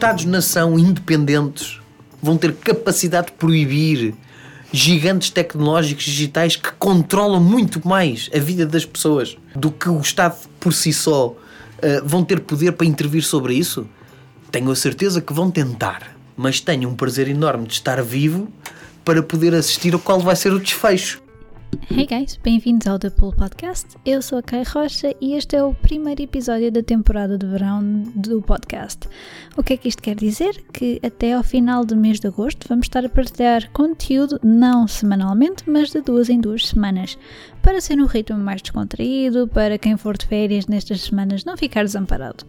Estados-nação independentes vão ter capacidade de proibir gigantes tecnológicos digitais que controlam muito mais a vida das pessoas do que o Estado por si só uh, vão ter poder para intervir sobre isso? Tenho a certeza que vão tentar, mas tenho um prazer enorme de estar vivo para poder assistir ao qual vai ser o desfecho. Hey guys, bem-vindos ao The Pool Podcast. Eu sou a Kai Rocha e este é o primeiro episódio da temporada de verão do podcast. O que é que isto quer dizer? Que até ao final do mês de agosto vamos estar a partilhar conteúdo não semanalmente, mas de duas em duas semanas, para ser um ritmo mais descontraído, para quem for de férias nestas semanas não ficar desamparado.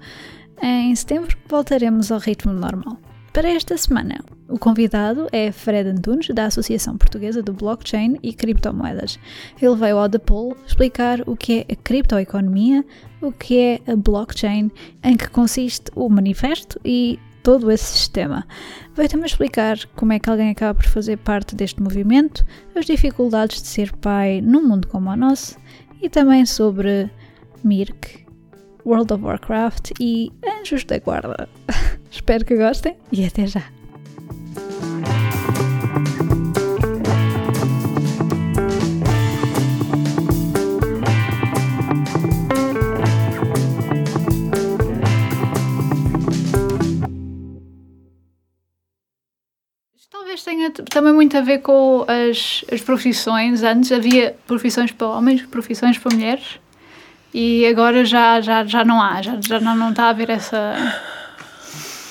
Em setembro voltaremos ao ritmo normal. Para esta semana, o convidado é Fred Antunes, da Associação Portuguesa do Blockchain e Criptomoedas. Ele veio ao The Pool explicar o que é a criptoeconomia, o que é a blockchain, em que consiste o manifesto e todo esse sistema. Veio também explicar como é que alguém acaba por fazer parte deste movimento, as dificuldades de ser pai num mundo como o nosso e também sobre Mirk, World of Warcraft e Anjos da Guarda. Espero que gostem e até já! Talvez tenha também muito a ver com as, as profissões. Antes havia profissões para homens, profissões para mulheres e agora já, já, já não há, já, já não, não está a haver essa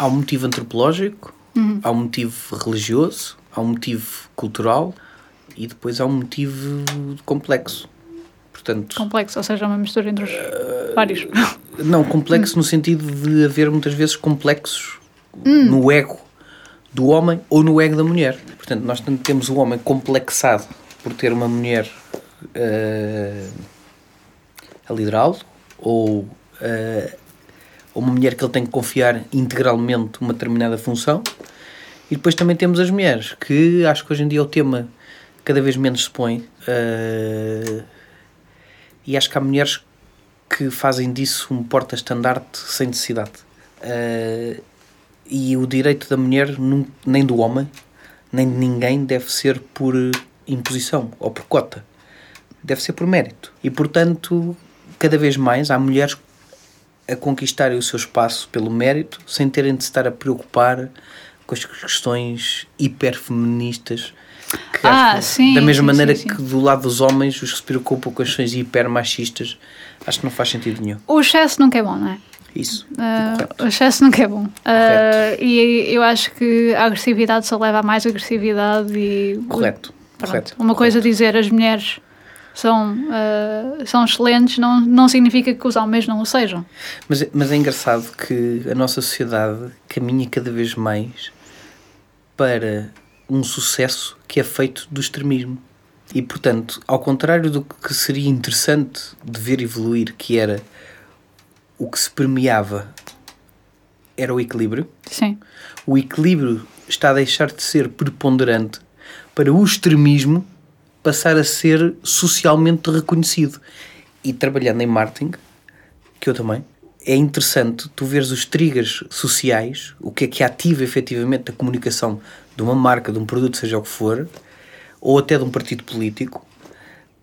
há um motivo antropológico, uhum. há um motivo religioso, há um motivo cultural e depois há um motivo complexo. Portanto, complexo, ou seja, uma mistura entre os uh, vários. Não, complexo no sentido de haver muitas vezes complexos hum. no ego do homem ou no ego da mulher. Portanto, nós temos o homem complexado por ter uma mulher uh, a liderá-lo ou uh, uma mulher que ele tem que confiar integralmente uma determinada função. E depois também temos as mulheres, que acho que hoje em dia é o tema cada vez menos se põe. Uh, e acho que há mulheres que fazem disso um porta-estandarte sem necessidade. Uh, e o direito da mulher, nem do homem, nem de ninguém, deve ser por imposição ou por cota. Deve ser por mérito. E, portanto, cada vez mais há mulheres a conquistarem o seu espaço pelo mérito, sem terem de estar a preocupar com as questões hiperfeministas. Que ah, que, sim, da mesma sim, maneira sim, que do lado dos homens, os que se preocupam com as questões hipermachistas, acho que não faz sentido nenhum. O excesso nunca é bom, não é? Isso. Uh, o excesso nunca é bom. Uh, e eu acho que a agressividade só leva a mais agressividade e. Correto. Pronto, correto. Uma coisa correto. dizer as mulheres são, uh, são excelentes, não, não significa que os homens não o sejam. Mas, mas é engraçado que a nossa sociedade caminha cada vez mais para um sucesso que é feito do extremismo. E, portanto, ao contrário do que seria interessante de ver evoluir, que era o que se premiava era o equilíbrio. Sim. O equilíbrio está a deixar de ser preponderante para o extremismo passar a ser socialmente reconhecido. E trabalhando em marketing, que eu também, é interessante tu veres os triggers sociais, o que é que ativa efetivamente a comunicação de uma marca, de um produto, seja o que for, ou até de um partido político,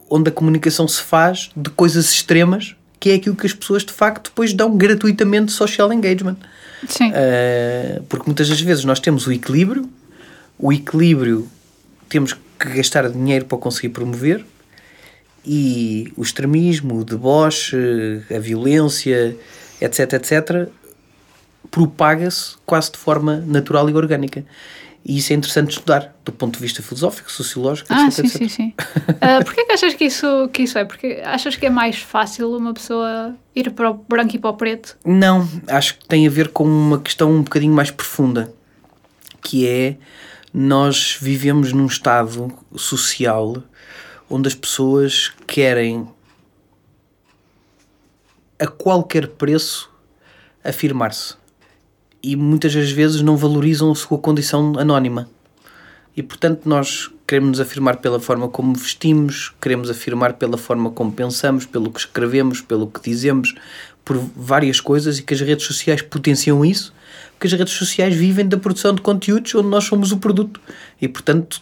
onde a comunicação se faz de coisas extremas, que é aquilo que as pessoas de facto depois dão gratuitamente social engagement. Sim. Uh, porque muitas das vezes nós temos o equilíbrio, o equilíbrio temos que gastar dinheiro para conseguir promover e o extremismo, o deboche, a violência, etc, etc, propaga-se quase de forma natural e orgânica. E isso é interessante estudar, do ponto de vista filosófico, sociológico, ah, etc. sim, sim, sim. uh, Porquê que achas que isso, que isso é? Porque achas que é mais fácil uma pessoa ir para o branco e para o preto? Não, acho que tem a ver com uma questão um bocadinho mais profunda, que é nós vivemos num estado social onde as pessoas querem a qualquer preço afirmar-se e muitas das vezes não valorizam a sua condição anónima. E portanto, nós queremos nos afirmar pela forma como vestimos, queremos afirmar pela forma como pensamos, pelo que escrevemos, pelo que dizemos, por várias coisas e que as redes sociais potenciam isso que as redes sociais vivem da produção de conteúdos onde nós somos o produto. E, portanto,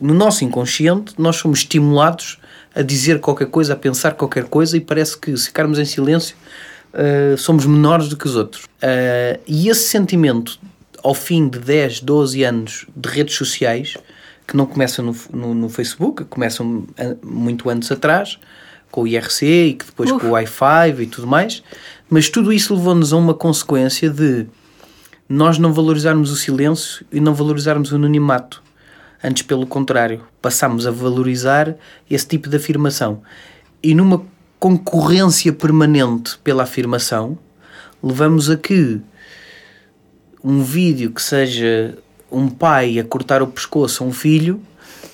no nosso inconsciente, nós somos estimulados a dizer qualquer coisa, a pensar qualquer coisa e parece que se ficarmos em silêncio uh, somos menores do que os outros. Uh, e esse sentimento, ao fim de 10, 12 anos de redes sociais, que não começam no, no, no Facebook, começam muito anos atrás, com o IRC e que depois Uf. com o Wi-Fi e tudo mais, mas tudo isso levou-nos a uma consequência de nós não valorizarmos o silêncio e não valorizarmos o anonimato. Antes, pelo contrário, passamos a valorizar esse tipo de afirmação. E numa concorrência permanente pela afirmação, levamos a que um vídeo que seja um pai a cortar o pescoço a um filho,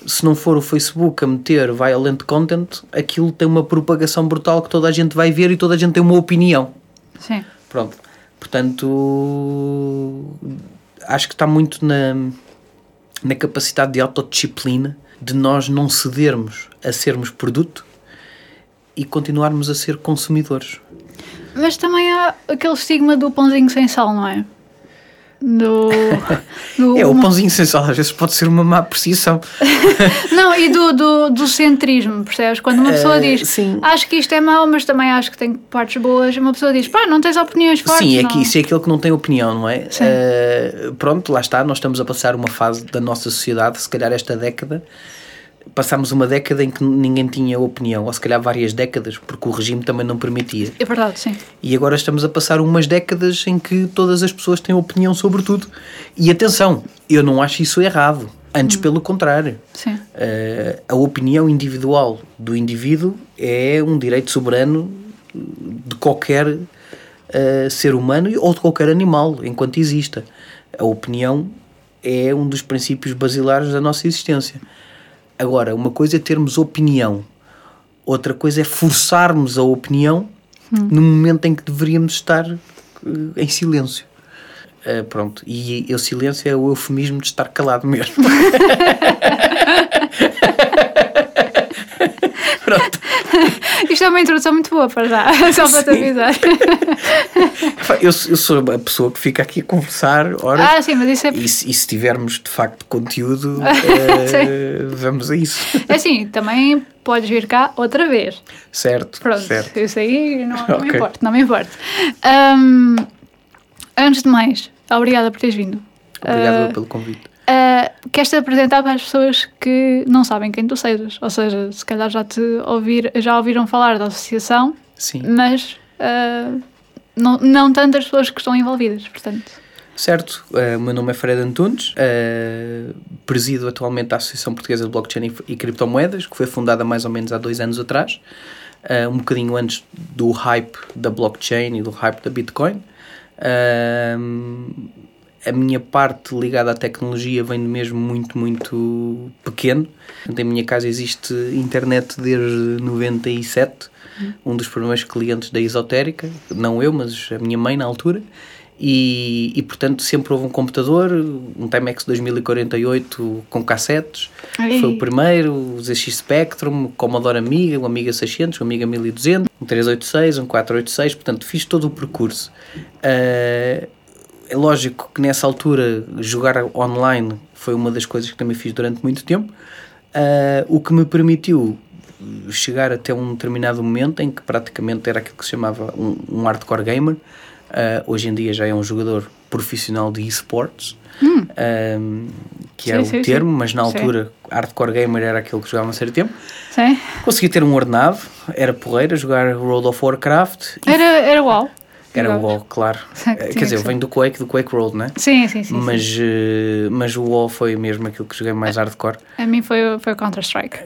se não for o Facebook a meter violent content, aquilo tem uma propagação brutal que toda a gente vai ver e toda a gente tem uma opinião. Sim. Pronto. Portanto, acho que está muito na, na capacidade de autodisciplina de nós não cedermos a sermos produto e continuarmos a ser consumidores. Mas também há aquele estigma do pãozinho sem sal, não é? Do, do, é, o pãozinho sem sal às vezes pode ser uma má apreciação. não, e do, do, do, centrismo, percebes? Quando uma pessoa uh, diz sim. acho que isto é mau, mas também acho que tem partes boas, uma pessoa diz pá, não tens opiniões fortes. Sim, é, que, isso é aquele que não tem opinião, não é? Uh, pronto, lá está, nós estamos a passar uma fase da nossa sociedade, se calhar esta década, passámos uma década em que ninguém tinha opinião, ou se calhar várias décadas, porque o regime também não permitia. É verdade, sim. E agora estamos a passar umas décadas em que todas as pessoas têm opinião sobre tudo. E atenção, eu não acho isso errado. Antes, hum. pelo contrário. Sim. Uh, a opinião individual do indivíduo é um direito soberano de qualquer uh, ser humano ou de qualquer animal, enquanto exista. A opinião é um dos princípios basilares da nossa existência. Agora, uma coisa é termos opinião, outra coisa é forçarmos a opinião hum. no momento em que deveríamos estar uh, em silêncio. Uh, pronto, e o silêncio é o eufemismo de estar calado mesmo. Isto é uma introdução muito boa para já, só para te avisar. eu, eu, sou a pessoa que fica aqui a conversar, ora, ah, sim, mas isso é... e, e se tivermos de facto conteúdo, é, vamos a isso. É assim, também podes vir cá outra vez. Certo. Pronto, certo. isso aí não, não okay. me importa, não me importa. Um, antes de mais, obrigada por teres vindo. Obrigado uh, pelo convite. Uh, queres-te apresentar para as pessoas que não sabem quem tu sejas, ou seja, se calhar já te ouvir, já ouviram falar da associação, Sim. mas uh, não, não tantas pessoas que estão envolvidas, portanto. Certo, uh, o meu nome é Fred Antunes, uh, presido atualmente a Associação Portuguesa de Blockchain e, e Criptomoedas, que foi fundada mais ou menos há dois anos atrás, uh, um bocadinho antes do hype da blockchain e do hype da Bitcoin. Uh, a minha parte ligada à tecnologia vem mesmo muito, muito pequeno. Em minha casa existe internet desde 97, uhum. um dos primeiros clientes da esotérica, não eu, mas a minha mãe na altura. E, e portanto sempre houve um computador, um Timex 2048 com cassetes, Ai. foi o primeiro, o ZX Spectrum, Commodore Amiga, o Amiga 600, o Amiga 1200, um 386, um 486, portanto fiz todo o percurso. Uh, é lógico que nessa altura jogar online foi uma das coisas que também fiz durante muito tempo, uh, o que me permitiu chegar até um determinado momento em que praticamente era aquilo que se chamava um, um hardcore gamer. Uh, hoje em dia já é um jogador profissional de esportes, hum. uh, que é sim, o sim, termo, sim. mas na altura hardcore gamer era aquele que jogava série de tempo. Sim. Consegui ter um ordenado, era porreira, jogar World of Warcraft. Era, era uau. Era o WoW, claro. Quer dizer, eu venho do Quake, do Quake World, né? Sim, sim, sim. Mas, sim. Uh, mas o WoW foi mesmo aquilo que joguei mais hardcore. A mim foi, foi o Counter-Strike.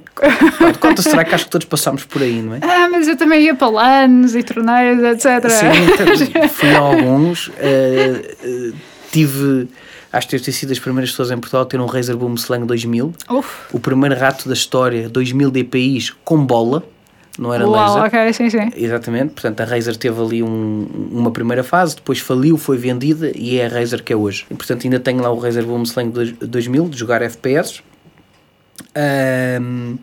Counter-Strike acho que todos passámos por aí, não é? Ah, mas eu também ia para LANs e torneios, etc. Sim, fui a alguns. Uh, uh, tive acho que ter sido as primeiras pessoas em Portugal a ter um Razer Boom Slang 2000. Uf. O primeiro rato da história, 2000 DPIs com bola não era Uau, laser. ok, sim, sim. Exatamente, portanto a Razer teve ali um, uma primeira fase, depois faliu, foi vendida e é a Razer que é hoje. E, portanto ainda tenho lá o Razer Boom Slang 2000 de jogar FPS. Um,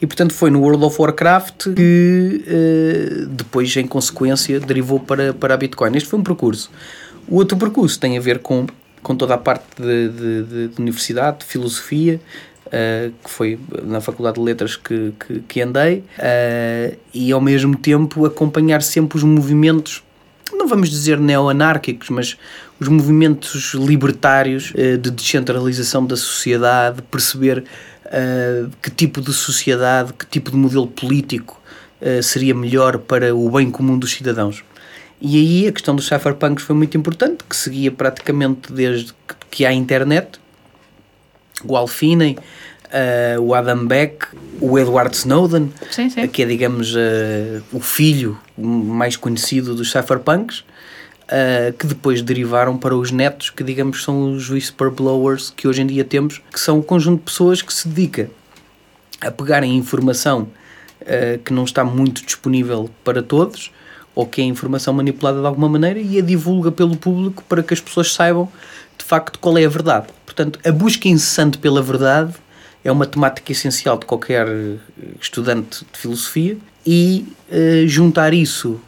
e portanto foi no World of Warcraft que uh, depois, em consequência, derivou para, para a Bitcoin. Este foi um percurso. O outro percurso tem a ver com, com toda a parte de, de, de, de universidade, de filosofia, uh, que foi na Faculdade de Letras que, que, que andei, uh, e ao mesmo tempo acompanhar sempre os movimentos, não vamos dizer neo-anárquicos, mas os movimentos libertários uh, de descentralização da sociedade, perceber que tipo de sociedade, que tipo de modelo político seria melhor para o bem comum dos cidadãos. E aí a questão dos cypherpunks foi muito importante, que seguia praticamente desde que há internet. O Alfine, uh, o Adam Beck, o Edward Snowden, sim, sim. que é, digamos, uh, o filho mais conhecido dos cypherpunks, uh, que depois derivaram para os netos, que, digamos, são os whisperblowers que hoje em dia temos, que são um conjunto de pessoas que se dedica a pegarem informação que não está muito disponível para todos ou que é informação manipulada de alguma maneira e a divulga pelo público para que as pessoas saibam de facto qual é a verdade. Portanto, a busca incessante pela verdade é uma temática essencial de qualquer eh, estudante de filosofia e uh, juntar isso uh,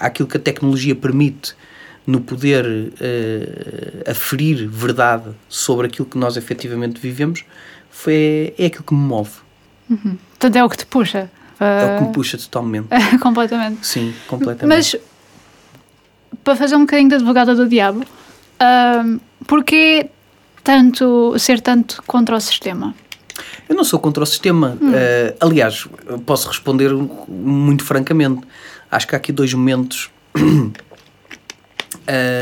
àquilo que a tecnologia permite no poder uh, aferir verdade sobre aquilo que nós efetivamente vivemos foi, é aquilo que me move. Uhum. Portanto, é o que te puxa. É o que me puxa totalmente. completamente. Sim, completamente. Mas, para fazer um bocadinho de advogada do diabo, uh, porquê tanto, ser tanto contra o sistema? Eu não sou contra o sistema. Hum. Uh, aliás, posso responder muito francamente. Acho que há aqui dois momentos uh,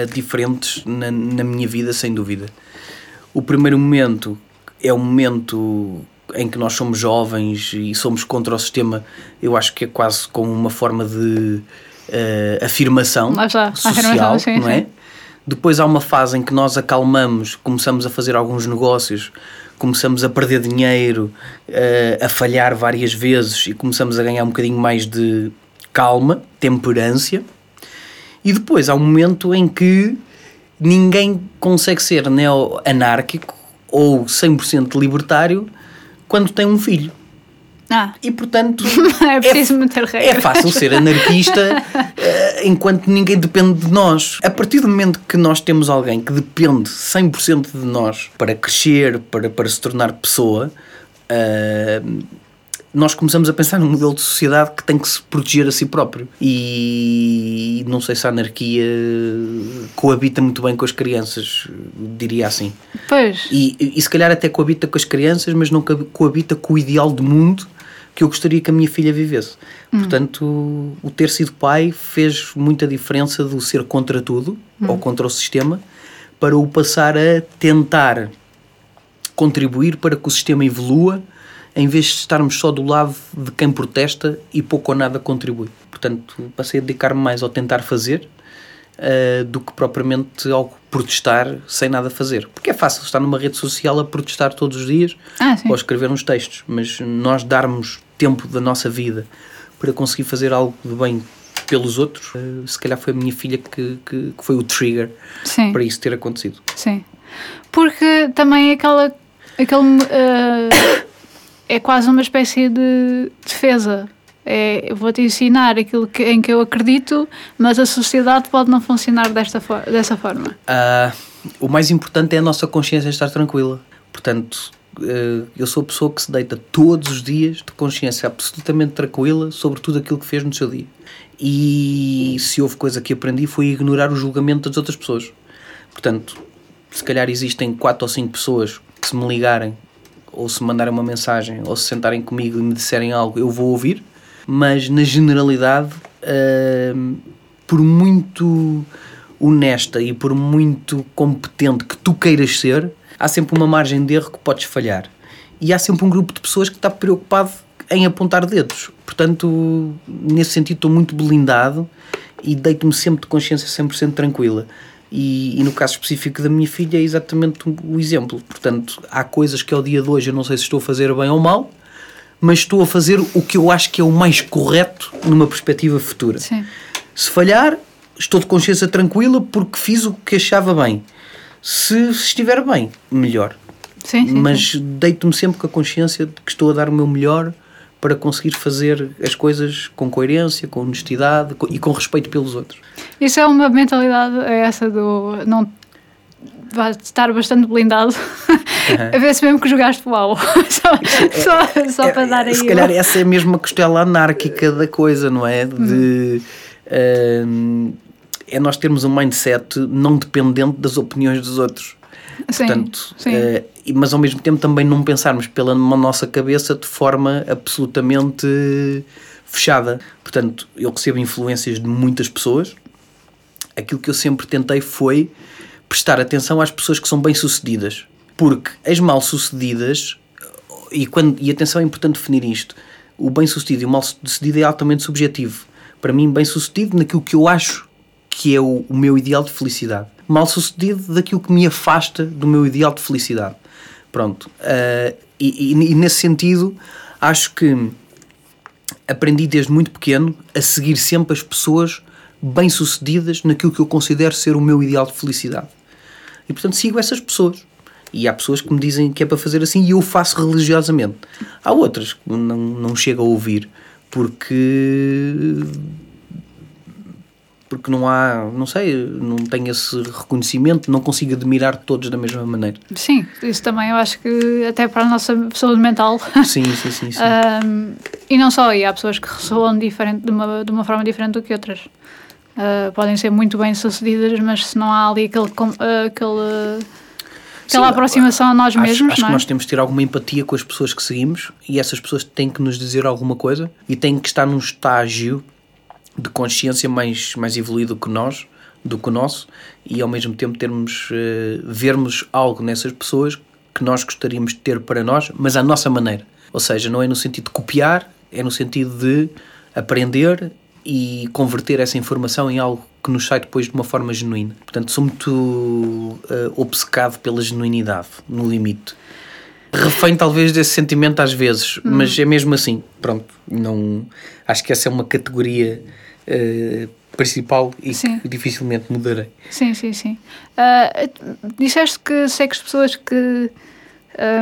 diferentes na, na minha vida, sem dúvida. O primeiro momento é o momento em que nós somos jovens e somos contra o sistema, eu acho que é quase como uma forma de uh, afirmação já, social, afirmação, não é? Depois há uma fase em que nós acalmamos, começamos a fazer alguns negócios, começamos a perder dinheiro, uh, a falhar várias vezes e começamos a ganhar um bocadinho mais de calma, temperância. E depois há um momento em que ninguém consegue ser neo-anárquico ou 100% libertário quando tem um filho. Ah. E portanto é preciso é, meter regras. É fácil ser anarquista uh, enquanto ninguém depende de nós. A partir do momento que nós temos alguém que depende 100% de nós para crescer, para, para se tornar pessoa, uh, nós começamos a pensar num modelo de sociedade que tem que se proteger a si próprio. E não sei se a anarquia coabita muito bem com as crianças, diria assim. Pois. E, e se calhar até coabita com as crianças, mas não coabita com o ideal de mundo que eu gostaria que a minha filha vivesse. Hum. Portanto, o ter sido pai fez muita diferença do ser contra tudo, hum. ou contra o sistema, para o passar a tentar contribuir para que o sistema evolua em vez de estarmos só do lado de quem protesta e pouco ou nada contribui. Portanto, passei a dedicar-me mais ao tentar fazer uh, do que propriamente ao protestar sem nada fazer. Porque é fácil estar numa rede social a protestar todos os dias ah, ou escrever uns textos, mas nós darmos tempo da nossa vida para conseguir fazer algo de bem pelos outros, uh, se calhar foi a minha filha que, que, que foi o trigger Sim. para isso ter acontecido. Sim. Porque também aquela. aquele. Uh é quase uma espécie de defesa. É, vou-te ensinar aquilo que, em que eu acredito, mas a sociedade pode não funcionar desta dessa forma. Uh, o mais importante é a nossa consciência estar tranquila. Portanto, eu sou a pessoa que se deita todos os dias de consciência absolutamente tranquila sobre tudo aquilo que fez no seu dia. E se houve coisa que aprendi foi ignorar o julgamento das outras pessoas. Portanto, se calhar existem quatro ou cinco pessoas que se me ligarem ou se mandarem uma mensagem, ou se sentarem comigo e me disserem algo, eu vou ouvir, mas na generalidade, uh, por muito honesta e por muito competente que tu queiras ser, há sempre uma margem de erro que podes falhar. E há sempre um grupo de pessoas que está preocupado em apontar dedos. Portanto, nesse sentido, estou muito blindado e deito-me sempre de consciência 100% tranquila. E, e, no caso específico da minha filha é exatamente o exemplo. Portanto, há coisas que ao dia de hoje eu não sei se estou a fazer bem ou mal, mas estou a fazer o que eu acho que é o mais correto numa perspectiva futura. Sim. Se falhar, estou de consciência tranquila porque fiz o que achava bem. Se, estiver bem, melhor. Sim, sim, mas deito-me sempre com a consciência de que estou a dar o meu melhor para conseguir fazer as coisas com coerência, com honestidade com, e com respeito pelos outros. Isso é uma mentalidade, é essa do não vai estar bastante blindado uhum. a ver se mesmo que jogaste uau só, é, só, só é, para dar aí se calhar essa é mesmo a costela anárquica da coisa não é de uhum. uh, é nós termos um mindset não dependente das opiniões dos outros sim, portanto sim. Uh, mas ao mesmo tempo também não pensarmos pela nossa cabeça de forma absolutamente fechada portanto eu recebo influências de muitas pessoas aquilo que eu sempre tentei foi prestar atenção às pessoas que são bem-sucedidas. Porque as mal-sucedidas, e, quando, e atenção é importante definir isto, o bem-sucedido e o mal-sucedido é altamente subjetivo. Para mim, bem-sucedido naquilo que eu acho que é o, o meu ideal de felicidade. Mal-sucedido daquilo que me afasta do meu ideal de felicidade. Pronto. Uh, e, e, e nesse sentido, acho que aprendi desde muito pequeno a seguir sempre as pessoas bem-sucedidas naquilo que eu considero ser o meu ideal de felicidade. E portanto sigo essas pessoas. E há pessoas que me dizem que é para fazer assim e eu faço religiosamente. Há outras que não, não chego a ouvir porque porque não há, não sei, não tenho esse reconhecimento, não consigo admirar todos da mesma maneira. Sim, isso também eu acho que até para a nossa saúde mental. Sim, sim, sim. sim. um, e não só, e há pessoas que ressoam diferente, de, uma, de uma forma diferente do que outras. Uh, podem ser muito bem sucedidas, mas se não há ali aquele, uh, aquele aquela Sim, aproximação a nós acho, mesmos. Acho é? que nós temos de ter alguma empatia com as pessoas que seguimos e essas pessoas têm que nos dizer alguma coisa e têm que estar num estágio de consciência mais, mais evoluído que nós, do que o nosso, e ao mesmo tempo termos, uh, vermos algo nessas pessoas que nós gostaríamos de ter para nós, mas à nossa maneira. Ou seja, não é no sentido de copiar, é no sentido de aprender e converter essa informação em algo que nos sai depois de uma forma genuína. Portanto, sou muito uh, obcecado pela genuinidade, no limite. Refém talvez desse sentimento às vezes, hum. mas é mesmo assim. Pronto, não acho que essa é uma categoria uh, principal e sim. que dificilmente mudarei. Sim, sim, sim. Uh, disseste que segues pessoas que,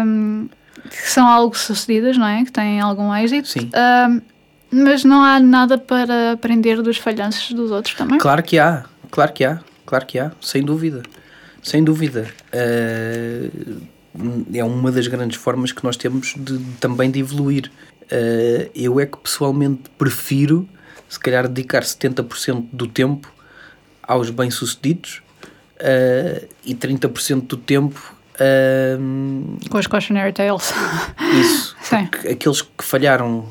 um, que são algo sucedidas, não é? Que têm algum êxito. Sim. Uh, mas não há nada para aprender dos falhanços dos outros também? Claro que há, claro que há, claro que há, sem dúvida. Sem dúvida. Uh, é uma das grandes formas que nós temos de, de também de evoluir. Uh, eu é que pessoalmente prefiro, se calhar, dedicar 70% do tempo aos bem-sucedidos uh, e 30% do tempo uh, com os cautionary tales. Isso. Aqueles que falharam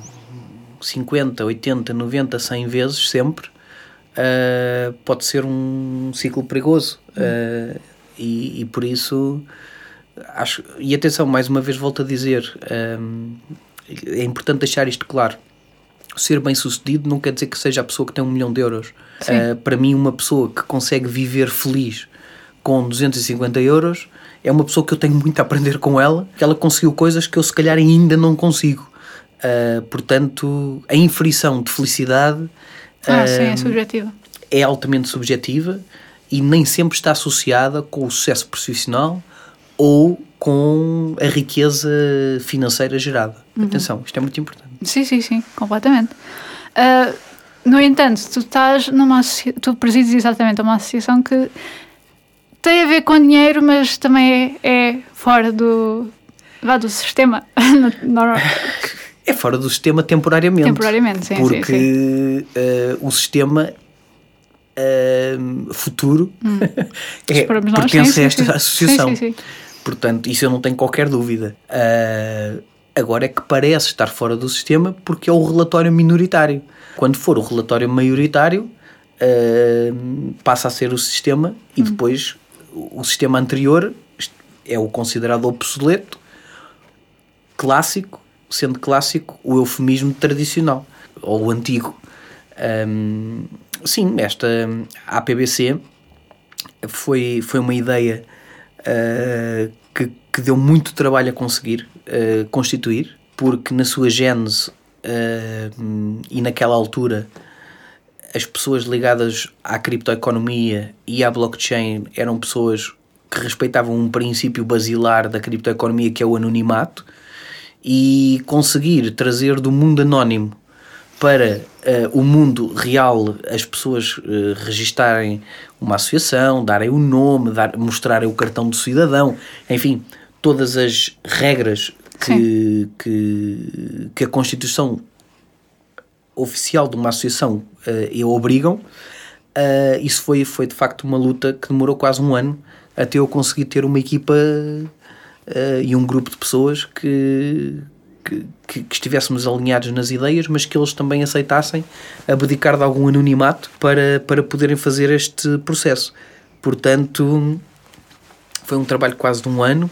50, 80, 90, 100 vezes sempre, uh, pode ser um ciclo perigoso. Uh, e, e, por isso, acho. E atenção, mais uma vez volto a dizer, é importante deixar isto claro. Ser bem sucedido não quer dizer que seja a pessoa que tem um milhão de euros. Uh, para mim, uma pessoa que consegue viver feliz com 250 euros é uma pessoa que eu tenho muito a aprender com ela, que ela conseguiu coisas que eu se calhar ainda não consigo. Uh, portanto, a inferição de felicidade ah, uh, sim, é subjetiva. É altamente subjetiva e nem sempre está associada com o sucesso profissional ou com a riqueza financeira gerada. Uhum. Atenção, isto é muito importante. Sim, sim, sim, completamente. Uh, no entanto, tu estás numa tu presides exatamente uma associação que tem a ver com dinheiro, mas também é, é fora do, vá, do sistema. É fora do sistema temporariamente. Temporariamente, sim. Porque sim, sim. Uh, o sistema uh, futuro hum. é, pertence sim, a esta associação. Portanto, isso eu não tenho qualquer dúvida. Uh, agora é que parece estar fora do sistema porque é o relatório minoritário. Quando for o relatório maioritário, passa a ser o sistema e hum. depois o sistema anterior é o considerado obsoleto, clássico sendo clássico o eufemismo tradicional ou o antigo. Um, sim, esta APBC foi, foi uma ideia uh, que, que deu muito trabalho a conseguir uh, constituir, porque na sua gênese uh, e naquela altura as pessoas ligadas à criptoeconomia e à blockchain eram pessoas que respeitavam um princípio basilar da criptoeconomia que é o anonimato e conseguir trazer do mundo anónimo para uh, o mundo real as pessoas uh, registarem uma associação, darem o nome, dar, mostrarem o cartão de cidadão, enfim, todas as regras que, que, que, a Constituição oficial de uma associação uh, obrigam. Uh, isso foi, foi de facto uma luta que demorou quase um ano até eu conseguir ter uma equipa uh, e um grupo de pessoas que, que, que, estivéssemos alinhados nas ideias, mas que eles também aceitassem abdicar de algum anonimato para, para poderem fazer este processo. Portanto, foi um trabalho quase de um ano,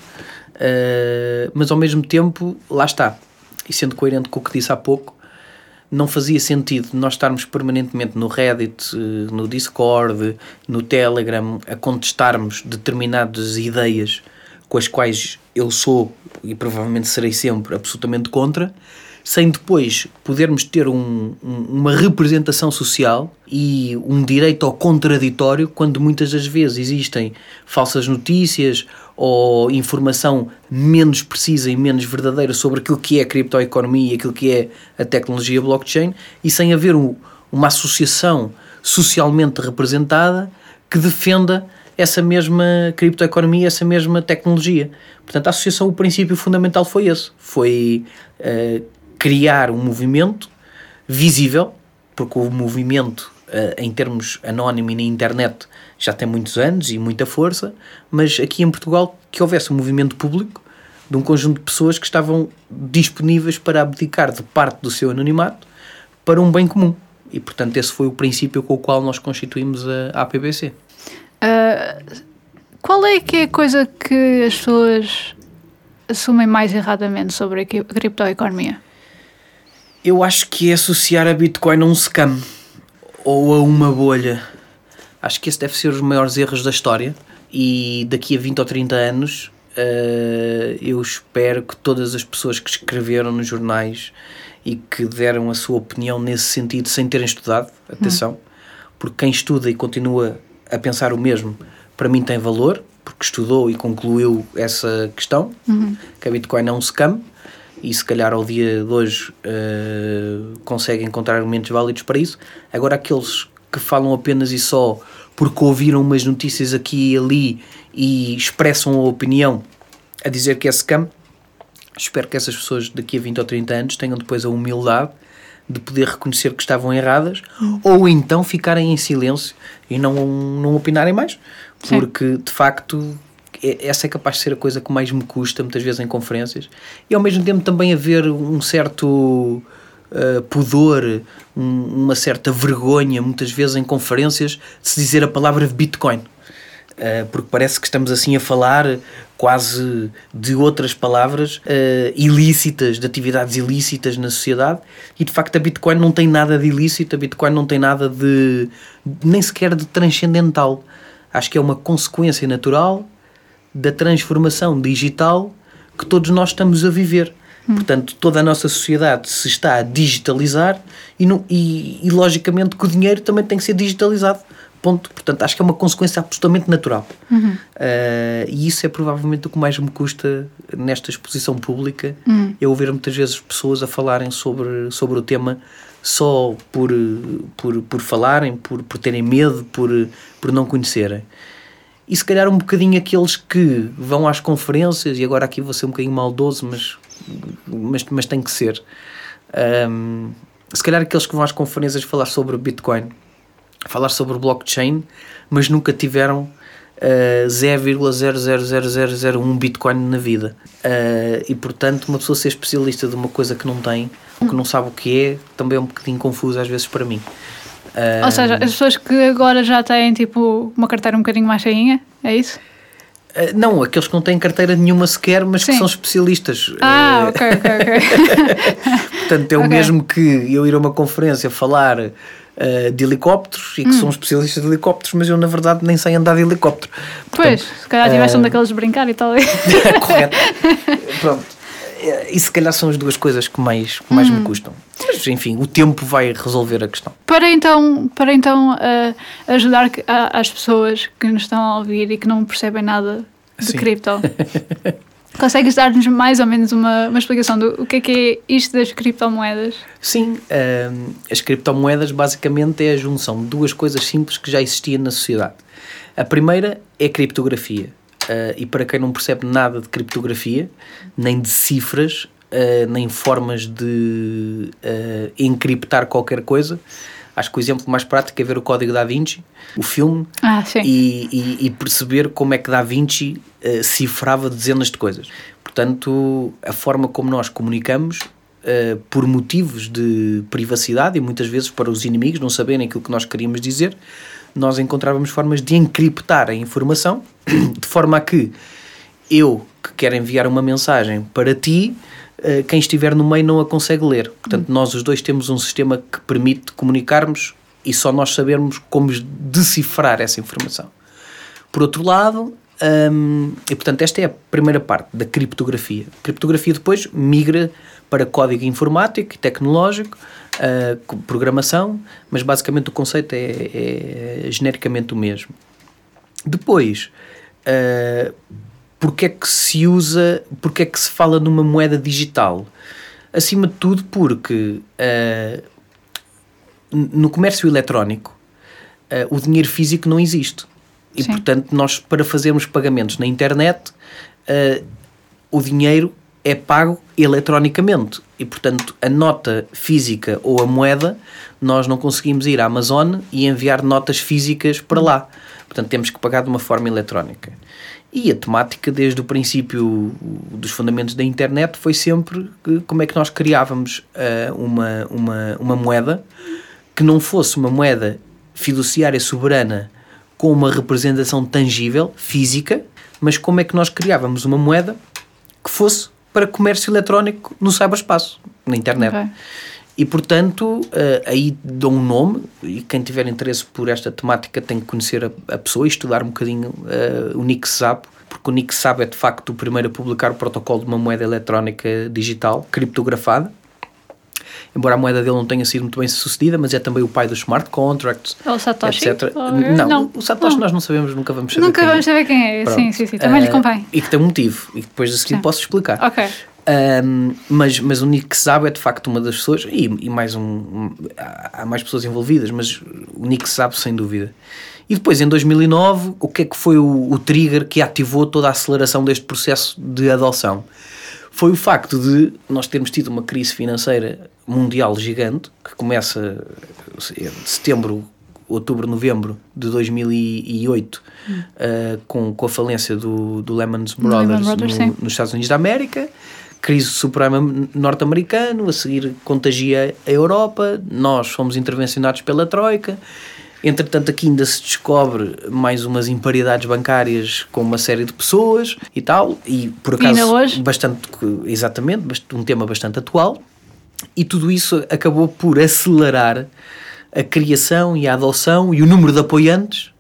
uh, mas ao mesmo tempo, lá está, e sendo coerente com o que disse há pouco, não fazia sentido nós estarmos permanentemente no Reddit, eh, no Discord, no Telegram a contestarmos determinadas ideias com as quais eu sou e provavelmente serei sempre absolutamente contra, sem depois podermos ter um, um, uma representação social e um direito ao contraditório, quando muitas das vezes existem falsas notícias ou informação menos precisa e menos verdadeira sobre aquilo que é a criptoeconomia e aquilo que é a tecnologia blockchain, e sem haver um, uma associação socialmente representada que defenda essa mesma criptoeconomia, essa mesma tecnologia. Portanto, a associação, o princípio fundamental foi esse: foi uh, criar um movimento visível, porque o movimento, uh, em termos anónimo e na internet, já tem muitos anos e muita força, mas aqui em Portugal que houvesse um movimento público de um conjunto de pessoas que estavam disponíveis para abdicar de parte do seu anonimato para um bem comum. E, portanto, esse foi o princípio com o qual nós constituímos a APBC. Uh, qual é que é a coisa que as pessoas assumem mais erradamente sobre a criptoeconomia? Eu acho que é associar a Bitcoin a um scam ou a uma bolha. Acho que esse deve ser os maiores erros da história e daqui a 20 ou 30 anos uh, eu espero que todas as pessoas que escreveram nos jornais e que deram a sua opinião nesse sentido sem terem estudado, atenção, hum. porque quem estuda e continua a pensar o mesmo, para mim tem valor, porque estudou e concluiu essa questão, uhum. que a Bitcoin é um scam, e se calhar ao dia de hoje uh, consegue encontrar argumentos válidos para isso. Agora, aqueles que falam apenas e só porque ouviram umas notícias aqui e ali e expressam a opinião a dizer que é scam, espero que essas pessoas daqui a 20 ou 30 anos tenham depois a humildade de poder reconhecer que estavam erradas ou então ficarem em silêncio e não, não opinarem mais, porque de facto essa é capaz de ser a coisa que mais me custa muitas vezes em conferências e ao mesmo tempo também haver um certo uh, pudor, um, uma certa vergonha muitas vezes em conferências de se dizer a palavra Bitcoin. Uh, porque parece que estamos assim a falar quase de outras palavras uh, ilícitas, de atividades ilícitas na sociedade, e de facto a Bitcoin não tem nada de ilícito, a Bitcoin não tem nada de nem sequer de transcendental. Acho que é uma consequência natural da transformação digital que todos nós estamos a viver. Hum. Portanto, toda a nossa sociedade se está a digitalizar e, não, e, e, logicamente que o dinheiro também tem que ser digitalizado. Ponto. Portanto, acho que é uma consequência absolutamente natural. Uhum. Uh, e isso é provavelmente o que mais me custa nesta exposição pública. Uhum. É ouvir muitas vezes pessoas a falarem sobre, sobre o tema só por, por, por falarem, por, por terem medo, por, por não conhecerem. E se calhar um bocadinho aqueles que vão às conferências, e agora aqui vou ser um bocadinho maldoso, mas, mas, mas tem que ser. Um, se calhar aqueles que vão às conferências falar sobre Bitcoin falar sobre blockchain, mas nunca tiveram uh, 0,00001 Bitcoin na vida. Uh, e portanto, uma pessoa ser especialista de uma coisa que não tem, ou que não sabe o que é, também é um bocadinho confuso às vezes para mim. Uh, ou seja, as pessoas que agora já têm tipo uma carteira um bocadinho mais cheinha, é isso? Uh, não, aqueles que não têm carteira nenhuma sequer, mas Sim. que são especialistas. Ah, uh, ok, ok, ok. Portanto, é o okay. mesmo que eu ir a uma conferência falar uh, de helicópteros e que hum. são especialistas de helicópteros, mas eu na verdade nem sei andar de helicóptero. Pois, se calhar tiveste uh, um daqueles de brincar e tal. Correto. Pronto. E se calhar são as duas coisas que mais, que mais hum. me custam. Mas enfim, o tempo vai resolver a questão. Para então, para então uh, ajudar as pessoas que nos estão a ouvir e que não percebem nada de Sim. cripto. Consegues dar-nos mais ou menos uma, uma explicação do o que é que é isto das criptomoedas? Sim, uh, as criptomoedas basicamente é a junção de duas coisas simples que já existiam na sociedade. A primeira é a criptografia. Uh, e para quem não percebe nada de criptografia, nem de cifras, uh, nem formas de uh, encriptar qualquer coisa, acho que o exemplo mais prático é ver o Código da Vinci, o filme, ah, e, e, e, perceber como é que Da Vinci cifrava dezenas de coisas. Portanto, a forma como nós comunicamos Uh, por motivos de privacidade e muitas vezes para os inimigos não saberem aquilo que nós queríamos dizer, nós encontrávamos formas de encriptar a informação de forma a que eu, que quero enviar uma mensagem para ti, quem estiver no meio não a consegue ler. Portanto, uhum. nós os dois temos um sistema que permite comunicarmos e só nós sabermos como decifrar essa informação. Por outro lado, hum, e portanto, esta é a primeira parte da criptografia. A criptografia depois migra para código informático e tecnológico, uh, programação, mas basicamente o conceito é, é genericamente o mesmo. Depois, uh, porque é que se usa, porque é que se fala numa moeda digital? Acima de tudo porque uh, no comércio eletrónico uh, o dinheiro físico não existe. E Sim. portanto, nós para fazermos pagamentos na internet, uh, o dinheiro é pago eletronicamente e, portanto, a nota física ou a moeda, nós não conseguimos ir à Amazon e enviar notas físicas para lá. Portanto, temos que pagar de uma forma eletrónica. E a temática, desde o princípio dos fundamentos da internet, foi sempre como é que nós criávamos uh, uma, uma, uma moeda que não fosse uma moeda fiduciária soberana com uma representação tangível, física, mas como é que nós criávamos uma moeda que fosse para comércio eletrónico no cyberspaço, na internet. Okay. E, portanto, uh, aí dou um nome, e quem tiver interesse por esta temática tem que conhecer a, pessoa e estudar um bocadinho uh, o Nick Szabo, porque o Nick Szabo é de facto o primeiro a publicar o protocolo de uma moeda eletrónica digital, criptografada, embora a moeda dele não tenha sido muito bem sucedida, mas é também o pai dos smart contracts, o Satoshi? etc. Não, não, o Satoshi não. nós não sabemos, nunca vamos saber Nunca vamos é. saber quem é, Pronto. sim, sim, sim, também uh, lhe convém. E que tem um motivo, e depois a seguir sim. posso explicar. Ok. Um, mas, mas o Nick Szabo é de facto uma das pessoas, e, e mais um, um, há mais pessoas envolvidas, mas o Nick Szabo sem dúvida. E depois, em 2009, o que é que foi o, o trigger que ativou toda a aceleração deste processo de adoção? Foi o facto de nós termos tido uma crise financeira mundial gigante, que começa de setembro, outubro, novembro de 2008, hum. uh, com, com a falência do, do Lehman Brothers, Brothers no, nos Estados Unidos da América crise suprema norte-americano, a seguir contagia a Europa, nós fomos intervencionados pela Troika. Entretanto, aqui ainda se descobre mais umas imparidades bancárias com uma série de pessoas e tal, e por acaso hoje? bastante, exatamente, um tema bastante atual, e tudo isso acabou por acelerar a criação e a adoção e o número de apoiantes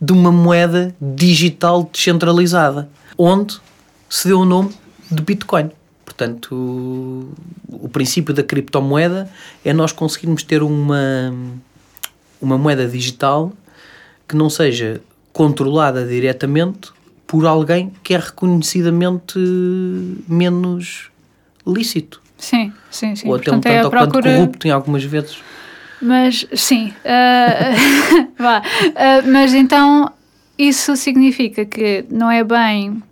de uma moeda digital descentralizada, onde se deu o nome de Bitcoin. Portanto, o, o princípio da criptomoeda é nós conseguirmos ter uma, uma moeda digital que não seja controlada diretamente por alguém que é reconhecidamente menos lícito. Sim, sim, sim. Ou até Portanto, um tanto é procura... quanto corrupto em algumas vezes. Mas, sim. Uh, vá. Uh, mas então, isso significa que não é bem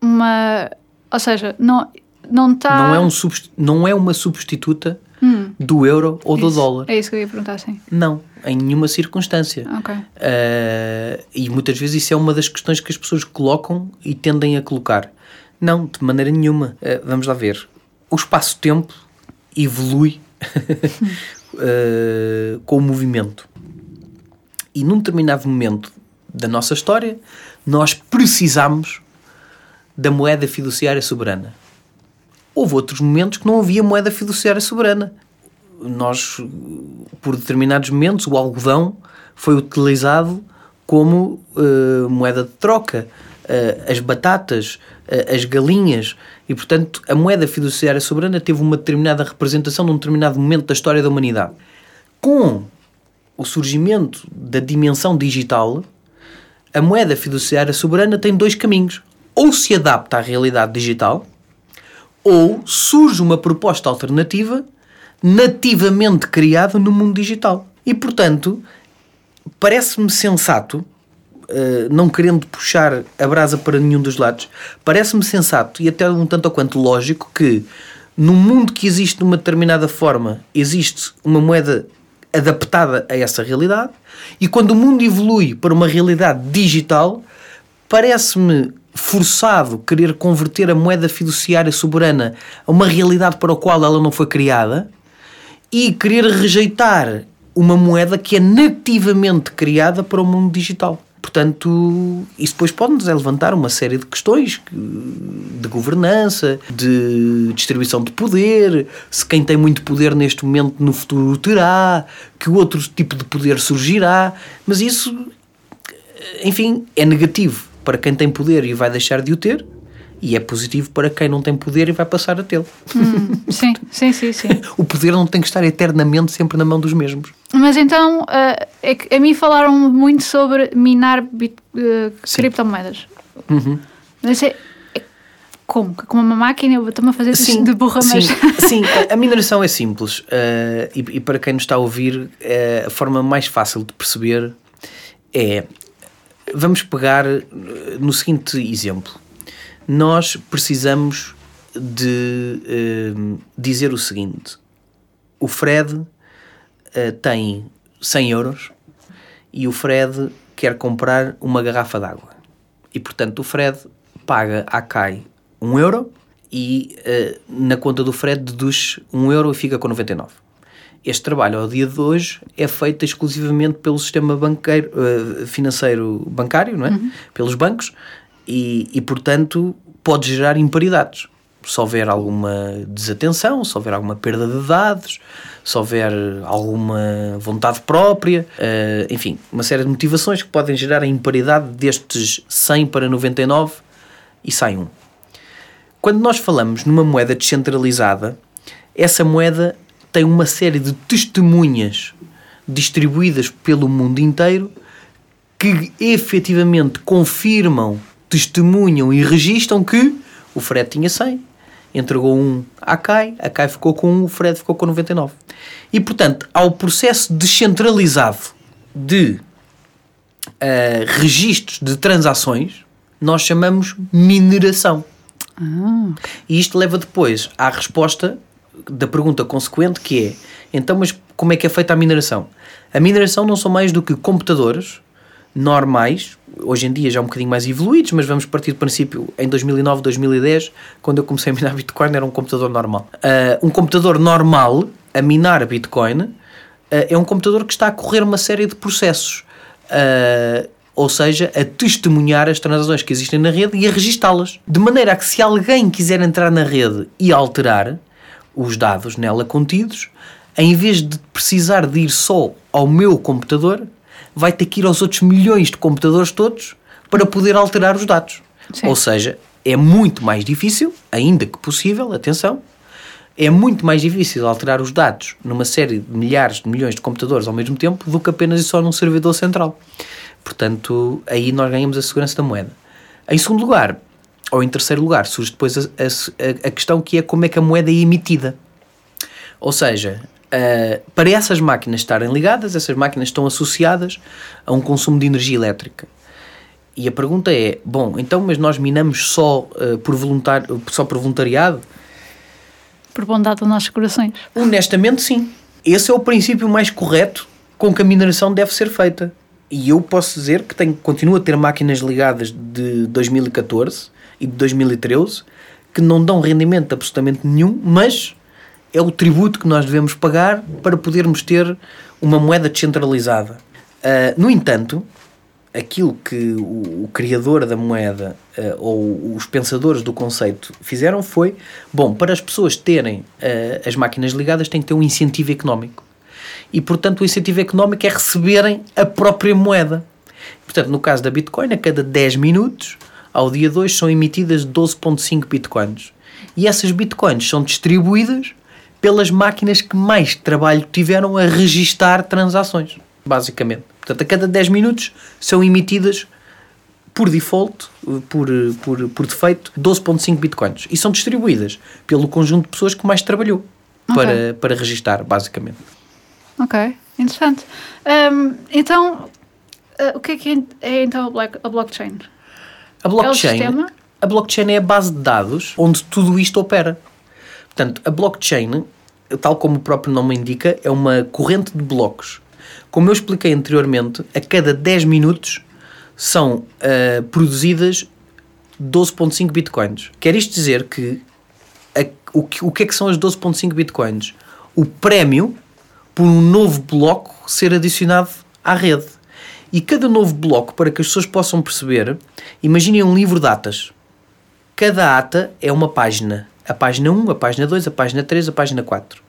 uma ou seja, não não está. Não é, um não é uma substituta hum. do euro ou isso. do dólar. É isso que eu ia perguntar, sim. Não, em nenhuma circunstância. Ok. Uh, e muitas vezes isso é uma das questões que as pessoas colocam e tendem a colocar. Não, de maneira nenhuma. Uh, vamos lá ver. O espaço-tempo evolui uh, com o movimento. E num determinado momento da nossa história, nós precisamos da moeda fiduciária soberana. Houve outros momentos que não havia moeda fiduciária soberana. Nós, por determinados momentos, o algodão foi utilizado como uh, moeda de troca, uh, as batatas, uh, as galinhas, e portanto a moeda fiduciária soberana teve uma determinada representação num determinado momento da história da humanidade. Com o surgimento da dimensão digital, a moeda fiduciária soberana tem dois caminhos ou se adapta à realidade digital, ou surge uma proposta alternativa nativamente criada no mundo digital. E, portanto, parece-me sensato, uh, não querendo puxar a brasa para nenhum dos lados, parece-me sensato e até um tanto ou quanto lógico que num mundo que existe de uma determinada forma, existe uma moeda adaptada a essa realidade, e quando o mundo evolui para uma realidade digital, parece-me forçado querer converter a moeda fiduciária soberana a uma realidade para a qual ela não foi criada e querer rejeitar uma moeda que é nativamente criada para o mundo digital. Portanto, isso depois pode-nos levantar uma série de questões de governança, de distribuição de poder, se quem tem muito poder neste momento no futuro terá, que outro tipo de poder surgirá, mas isso, enfim, é negativo para quem tem poder e vai deixar de o ter, e é positivo para quem não tem poder e vai passar a tê-lo. Hum, sim, sim, sim, sim. o poder não tem que estar eternamente sempre na mão dos mesmos. Mas então, uh, é que a mim falaram muito sobre minar bit, uh, criptomoedas. Uhum. Mas é, é, como? Com uma máquina eu estou-me a fazer sim, de burra, mas... Sim, sim a, a mineração é simples. Uh, e, e, para quem nos está a ouvir, a forma mais fácil de perceber é... Vamos pegar no seguinte exemplo nós precisamos de uh, dizer o seguinte: o Fred uh, tem 100 euros e o Fred quer comprar uma garrafa d'água. E portanto o Fred paga à CAI 1 euro e uh, na conta do Fred deduz 1 euro e fica com 99. Este trabalho ao dia de hoje é feito exclusivamente pelo sistema banqueiro, financeiro bancário, não é? Uhum. pelos bancos, e, e portanto pode gerar imparidades. Se houver alguma desatenção, se houver alguma perda de dados, se houver alguma vontade própria, uh, enfim, uma série de motivações que podem gerar a imparidade destes 100 para 99 e sai um. Quando nós falamos numa moeda descentralizada, essa moeda tem uma série de testemunhas distribuídas pelo mundo inteiro que efetivamente confirmam testemunham e registam que o Fred tinha 100, entregou um à CAI, a CAI ficou com um, o Fred ficou com 99. E, portanto, ao processo descentralizado de uh, registros de transações, nós chamamos mineração. Ah. E isto leva depois à resposta da pergunta consequente que é então, mas como é que é feita a mineração? A mineração não são mais do que computadores normais, hoje em dia já um bocadinho mais evoluídos, mas vamos partir do princípio, em 2009, 2010, quando eu comecei a minar Bitcoin, era um computador normal. Uh, um computador normal a minar Bitcoin uh, é um computador que está a correr uma série de processos. Uh, ou seja, a testemunhar as transações que existem na rede e a registá-las. De maneira a que se alguém quiser entrar na rede e alterar os dados nela contidos, em vez de precisar de ir só ao meu computador, vai ter que ir aos outros milhões de computadores todos para poder alterar os dados. Sim. Ou seja, é muito mais difícil, ainda que possível, atenção, é muito mais difícil alterar os dados numa série de milhares de milhões de computadores ao mesmo tempo do que apenas e só num servidor central. Portanto, aí nós ganhamos a segurança da moeda. Em segundo lugar, ou em terceiro lugar, surge depois a, a, a questão que é como é que a moeda é emitida. Ou seja, Uh, para essas máquinas estarem ligadas, essas máquinas estão associadas a um consumo de energia elétrica. E a pergunta é: bom, então, mas nós minamos só, uh, por, voluntário, só por voluntariado? Por bondade dos nossos corações. Honestamente, sim. Esse é o princípio mais correto com que a mineração deve ser feita. E eu posso dizer que tenho, continuo a ter máquinas ligadas de 2014 e de 2013 que não dão rendimento absolutamente nenhum, mas é o tributo que nós devemos pagar para podermos ter uma moeda descentralizada. Uh, no entanto, aquilo que o, o criador da moeda uh, ou os pensadores do conceito fizeram foi: bom, para as pessoas terem uh, as máquinas ligadas, tem que ter um incentivo económico. E, portanto, o incentivo económico é receberem a própria moeda. Portanto, no caso da Bitcoin, a cada 10 minutos, ao dia 2, são emitidas 12,5 Bitcoins. E essas Bitcoins são distribuídas pelas máquinas que mais trabalho tiveram a registar transações, basicamente. Portanto, a cada 10 minutos são emitidas por default, por, por, por defeito, 12.5 bitcoins. E são distribuídas pelo conjunto de pessoas que mais trabalhou Ok. para, para registar, basicamente. Ok, interessante. Ahm, então, ah, o que é que é, é então a, black- a blockchain? A blockchain, sistema? a blockchain é a base de dados onde tudo isto opera. Portanto, a blockchain, tal como o próprio nome indica, é uma corrente de blocos. Como eu expliquei anteriormente, a cada 10 minutos são ah, produzidas 12.5 bitcoins. Quer isto dizer que, a- o que o que é que são as 12.5 bitcoins? O prémio por um novo bloco ser adicionado à rede. E cada novo bloco, para que as pessoas possam perceber, imaginem um livro de atas. Cada ata é uma página. A página 1, a página 2, a página 3, a página 4.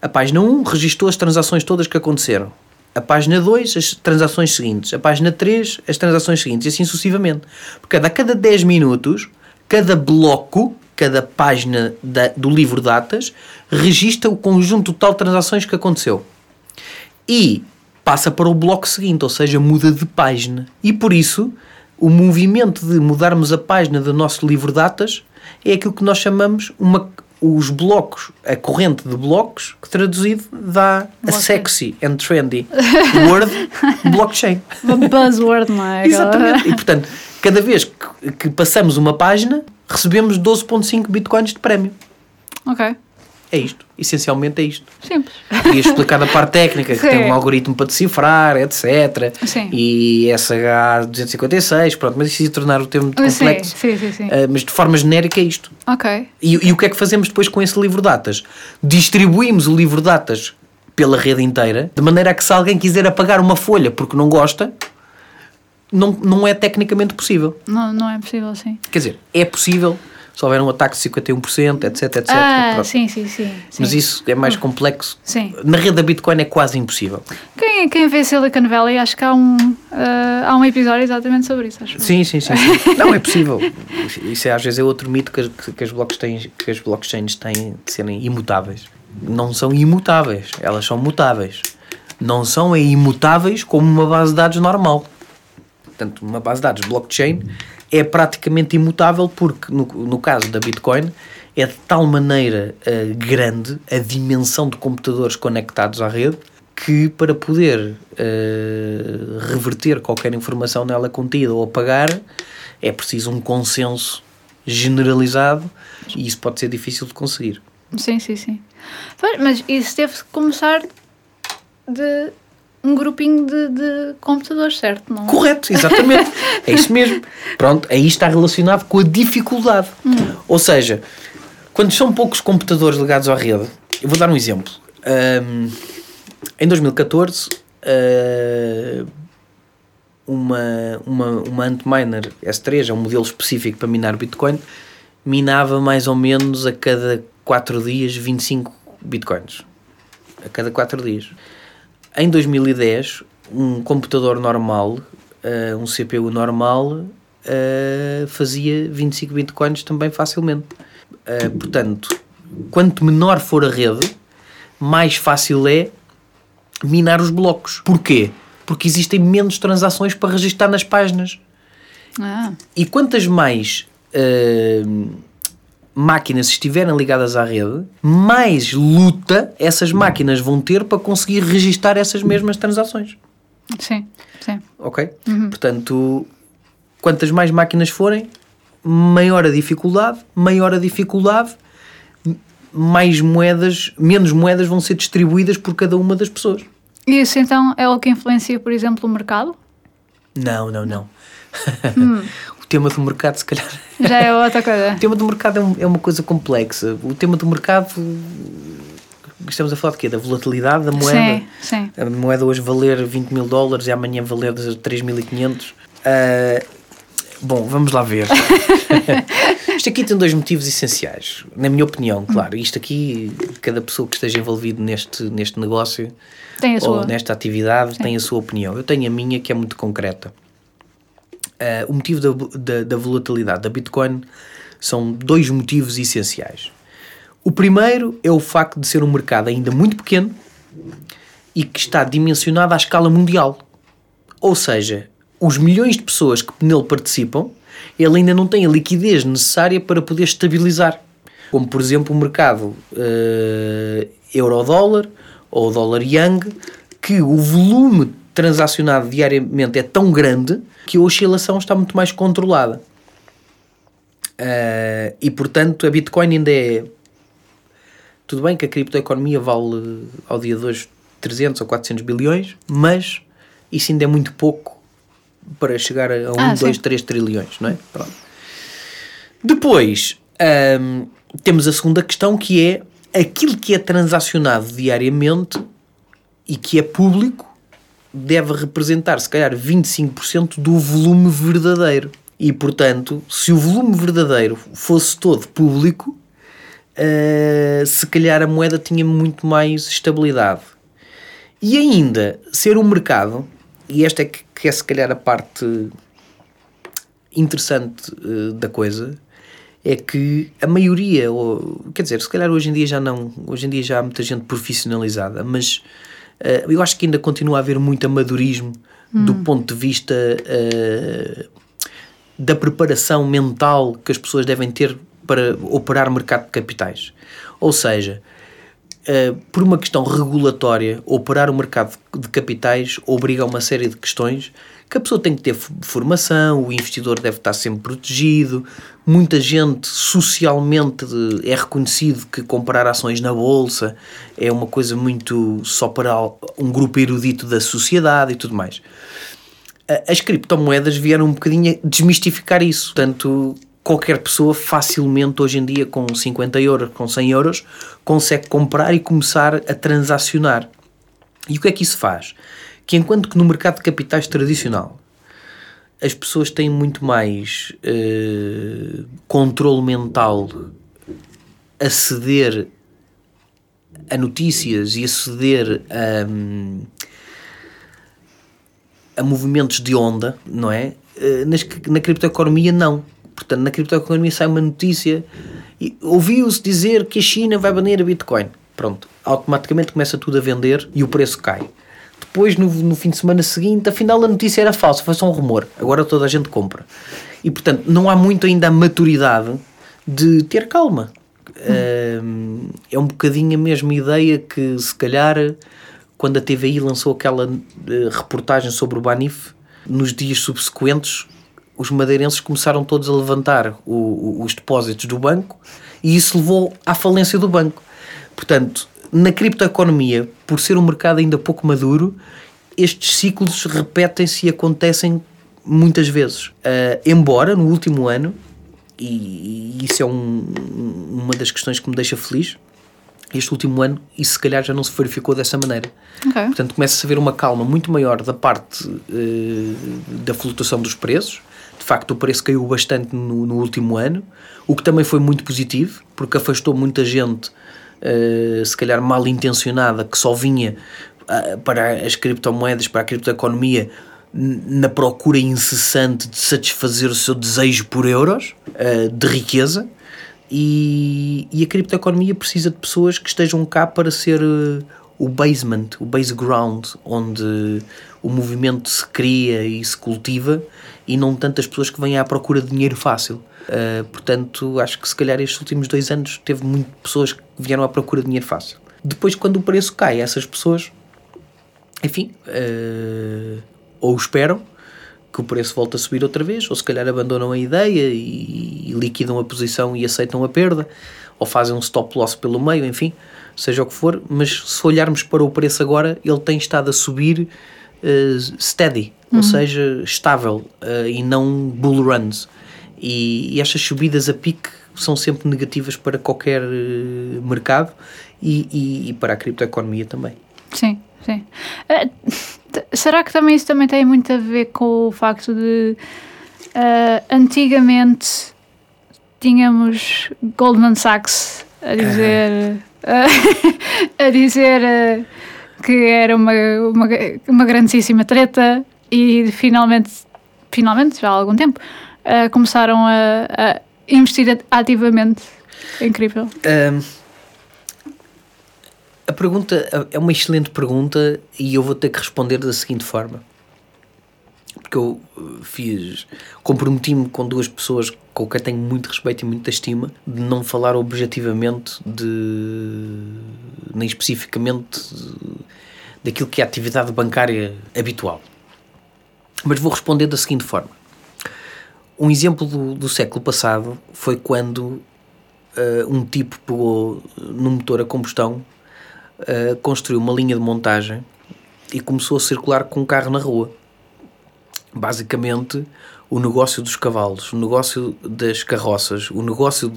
A página 1 registou as transações todas que aconteceram. A página 2, as transações seguintes. A página 3, as transações seguintes. E assim sucessivamente. Porque a cada 10 minutos, cada bloco, cada página da- do livro de atas, registra o conjunto total de transações que aconteceu. E passa para o bloco seguinte, ou seja, muda de página. E por isso, o movimento de mudarmos a página do nosso livro de datas é aquilo que nós chamamos uma, os blocos, a corrente de blocos, que traduzido dá a sexy and trendy word blockchain. Buzzword, não é? Exatamente. E portanto, cada vez que, que passamos uma página, recebemos 12.5 bitcoins de prémio. Ok, É isto. Essencialmente é isto. simples. E explicar a parte técnica, que Sim. tem um algoritmo para decifrar, etc. Sim. E SH256, pronto, mas isso ia tornar o termo Sim, complexo. sim, sim, sim. Ah, mas de forma genérica é isto. Ok, E, e o que é que fazemos depois com esse livro de datas? Distribuímos o livro de datas pela rede inteira, de maneira a que se alguém quiser apagar uma folha porque não gosta, não, não é tecnicamente possível. não, não é possível assim. Quer dizer, é possível se houver um ataque de 51%, etc, etc. ah, pronto. sim, sim, sim. Mas sim. isso é mais complexo. Sim. Na rede da Bitcoin é quase impossível. Quem, quem vê Silicon Valley, acho que há um, ah, há um episódio exatamente sobre isso, acho. Sim, sim, sim. sim. Não é possível. Isso é, às vezes é outro mito que as, que as, blockchains, que as blockchains têm de serem imutáveis. Não são imutáveis, elas são mutáveis. Não são é imutáveis como uma base de dados normal. Portanto, uma base de dados blockchain é praticamente imutável porque, no, no caso da Bitcoin, é de tal maneira eh, grande a dimensão de computadores conectados à rede que para poder eh, reverter qualquer informação nela contida ou apagar é preciso um consenso generalizado e isso pode ser difícil de conseguir. Sim, sim, sim. Mas isso que começar de um grupinho de, de computadores, certo? Não? Correto, exatamente. é isso mesmo. Pronto, aí está relacionado com a dificuldade. Ou seja, quando são poucos computadores ligados à rede, eu vou dar um exemplo. Ahm, em 2014, ah, uma, uma, uma Antminer S3, é um modelo específico para minar Bitcoin, minava mais ou menos a cada 4 dias 25 Bitcoins. A cada 4 dias. Em 2010, um computador normal, eh, um CPU normal, eh, fazia 25 bitcoins também facilmente. Eh, portanto, quanto menor for a rede, mais fácil é minar os blocos. Porquê? Porque existem menos transações para registrar nas páginas. Ah, E quantas mais eh, máquinas estiverem ligadas à rede, mais luta essas máquinas vão ter para conseguir registar essas mesmas transações. sim, sim. Ok? Portanto, quantas mais máquinas forem, maior a dificuldade, maior a dificuldade, mais moedas, menos moedas vão ser distribuídas por cada uma das pessoas. E isso então é o que influencia, por exemplo, o mercado? Não, não, não. o tema do mercado, se calhar. Já é outra coisa. O tema do mercado é, é uma coisa complexa. O tema do mercado. Estamos a falar de quê? Da volatilidade da moeda? Sim, sim. A moeda hoje valer 20 mil dólares e amanhã valer 3.500. Ah, bom, vamos lá ver. Isto aqui tem dois motivos essenciais, na minha opinião, claro. Isto aqui, cada pessoa que esteja envolvido neste, neste negócio ou nesta atividade tem a sua opinião. Eu tenho a minha que é muito concreta. Ah, o motivo da, da, da volatilidade da Bitcoin são dois motivos essenciais. O primeiro é o facto de ser um mercado ainda muito pequeno e que está dimensionado à escala mundial. Ou seja, os milhões de pessoas que nele participam, ele ainda não tem a liquidez necessária para poder estabilizar. Como, por exemplo, o mercado uh, euro-dólar ou dólar-yang, que o volume transacionado diariamente é tão grande que a oscilação está muito mais controlada. Uh, e portanto, a Bitcoin ainda é. Tudo bem que a criptoeconomia vale ao dia de hoje 300 ou 400 bilhões, mas isso ainda é muito pouco para chegar a 1, 2, 3 trilhões, não é? Pronto. Depois, um, temos a segunda questão que é aquilo que é transacionado diariamente e que é público deve representar, se calhar, 25% do volume verdadeiro. E, portanto, se o volume verdadeiro fosse todo público, uh, se calhar a moeda tinha muito mais estabilidade. E ainda, ser um mercado, e esta é que, que é se calhar a parte interessante uh, da coisa, é que a maioria, ou, quer dizer, se calhar hoje em dia já não, hoje em dia já há muita gente profissionalizada, mas uh, eu acho que ainda continua a haver muito amadorismo hum. do ponto de vista uh, da preparação mental que as pessoas devem ter para operar mercado de capitais. Ou seja, uh, por uma questão regulatória, operar o mercado de capitais obriga a uma série de questões que a pessoa tem que ter formação, o investidor deve estar sempre protegido, muita gente socialmente é reconhecido que comprar ações na bolsa é uma coisa muito só para um grupo erudito da sociedade e tudo mais. As criptomoedas vieram um bocadinho desmistificar isso. Portanto, qualquer pessoa facilmente hoje em dia com 50 euros, com 100 euros, consegue comprar e começar a transacionar. E o que é que isso faz? Que enquanto que no mercado de capitais tradicional as pessoas têm muito mais uh, controle mental a ceder a notícias e a ceder a, a movimentos de onda, não é? Uh, nas, na criptoeconomia não. Portanto, na criptoeconomia sai uma notícia e ouviu-se dizer que a China vai banir a Bitcoin. Pronto, automaticamente começa tudo a vender e o preço cai. Depois, no, no fim de semana seguinte, afinal a notícia era falsa, foi só um rumor. Agora toda a gente compra. E portanto, não há muito ainda a maturidade de ter calma. Hum. é um bocadinho a mesma ideia que, se calhar, quando a TVI lançou aquela uh, reportagem sobre o Banif, nos dias subsequentes, os madeirenses começaram todos a levantar o, o, os depósitos do banco e isso levou à falência do banco. Portanto, na criptoeconomia, por ser um mercado ainda pouco maduro, estes ciclos repetem-se e acontecem muitas vezes. Uh, embora no último ano, e, e isso é um, uma das questões que me deixa feliz, este último ano isso se calhar já não se verificou dessa maneira. Okay. Portanto, começa-se a ver uma calma muito maior da parte uh, da flutuação dos preços. De facto, o preço caiu bastante no, no último ano, o que também foi muito positivo, porque afastou muita gente uh, se calhar mal intencionada, que só vinha uh, para as criptomoedas, para a criptoeconomia, na procura incessante de satisfazer o seu desejo por euros, uh, de riqueza, e, e, a criptoeconomia precisa de pessoas que estejam cá para ser o basement, o base ground, onde o movimento se cria e se cultiva, e não tantas pessoas que vêm à procura de dinheiro fácil. Uh, portanto, acho que se calhar estes últimos dois anos teve muitas pessoas que vieram à procura de dinheiro fácil. Depois, quando o preço cai, essas pessoas, enfim, uh, ou esperam que o preço volte a subir outra vez, ou se calhar abandonam a ideia e, e liquidam a posição e aceitam a perda, ou fazem um stop loss pelo meio, enfim, seja o que for. Mas se olharmos para o preço agora, ele tem estado a subir uh, steady, uhum. ou seja, estável, e não bull runs. E, e estas subidas a pique são sempre negativas para qualquer uh, mercado e, e, e, para a criptoeconomia também. Sim, sim. Uh, será que também isso também tem muito a ver com o facto de uh, antigamente tínhamos Goldman Sachs a dizer a dizer que era uma, uma, uma grandíssima treta e finalmente finalmente já há algum tempo uh, começaram a, a, investir ativamente. É incrível. Um, a pergunta é uma excelente pergunta e eu vou ter que responder da seguinte forma. porque eu uh, fiz, comprometi-me com duas pessoas com quem tenho muito respeito e muita estima, de não falar objetivamente de, nem especificamente daquilo que é a atividade bancária habitual. Mas vou responder da seguinte forma. Um exemplo do, do século passado foi quando uh, um tipo pegou num motor a combustão, uh, construiu uma linha de montagem e começou a circular com um carro na rua. Basicamente, o negócio dos cavalos, o negócio das carroças, o negócio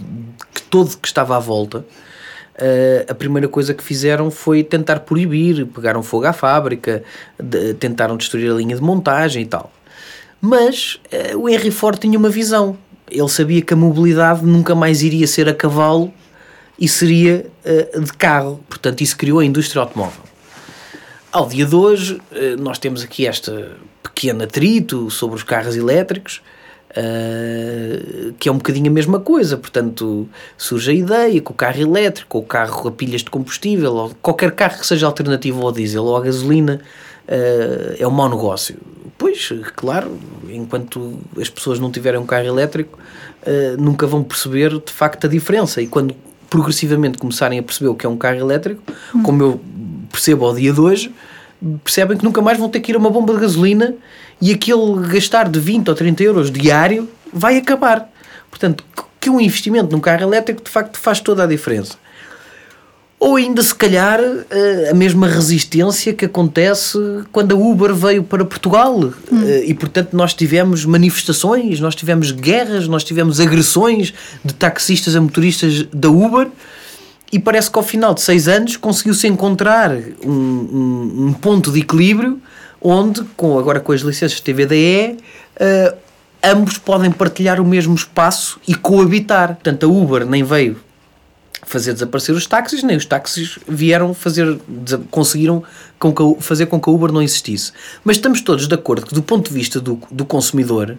que todo que estava à volta, uh, a primeira coisa que fizeram foi tentar proibir, pegaram fogo à fábrica, de, tentaram destruir a linha de montagem e tal. Mas uh, o Henry Ford tinha uma visão. Ele sabia que a mobilidade nunca mais iria ser a cavalo e seria uh, de carro. Portanto, isso criou a indústria automóvel. Ao dia de hoje, nós temos aqui esta pequeno atrito sobre os carros elétricos, uh, que é um bocadinho a mesma coisa. Portanto, surge a ideia que o carro elétrico, ou o carro a pilhas de combustível, ou qualquer carro que seja alternativo ao diesel ou à gasolina, uh, é um mau negócio. Pois, claro, enquanto as pessoas não tiverem um carro elétrico, uh, nunca vão perceber de facto a diferença. E quando progressivamente começarem a perceber o que é um carro elétrico, hum. como eu percebo ao dia de hoje, percebem que nunca mais vão ter que ir a uma bomba de gasolina e aquele gastar de 20 ou 30 euros diário vai acabar. Portanto, que um investimento num carro elétrico de facto faz toda a diferença. Ou ainda, se calhar, eh, a mesma resistência que acontece quando a Uber veio para Portugal. Hum. Eh, e, portanto, nós tivemos manifestações, nós tivemos guerras, nós tivemos agressões de taxistas a motoristas da Uber e parece que ao final de seis anos conseguiu-se encontrar um, um, um, ponto de equilíbrio onde, com, agora com as licenças TVDE, uh, eh, ambos podem partilhar o mesmo espaço e coabitar. Portanto, a Uber nem veio fazer desaparecer os táxis, nem os táxis vieram fazer, conseguiram com que, fazer com que a Uber não existisse. Mas estamos todos de acordo que, do ponto de vista do, do consumidor,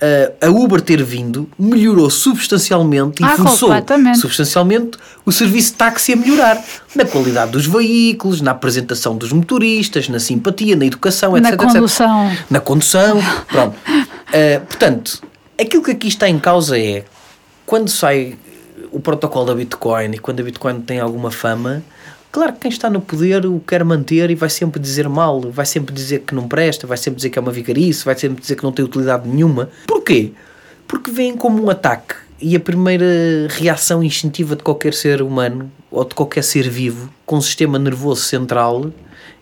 uh, a Uber ter vindo melhorou substancialmente ah, e forçou substancialmente o serviço de táxi a melhorar na qualidade dos veículos, na apresentação dos motoristas, na simpatia, na educação, etc. Na condução. Etc. Na condução. Pronto. Uh, portanto, aquilo que aqui está em causa é quando sai o protocolo da Bitcoin e quando a Bitcoin tem alguma fama, Claro que quem está no poder o quer manter e vai sempre dizer mal, vai sempre dizer que não presta, vai sempre dizer que é uma vigarice, vai sempre dizer que não tem utilidade nenhuma. Porquê? Porque vem como um ataque e a primeira reação instintiva de qualquer ser humano ou de qualquer ser vivo com um sistema nervoso central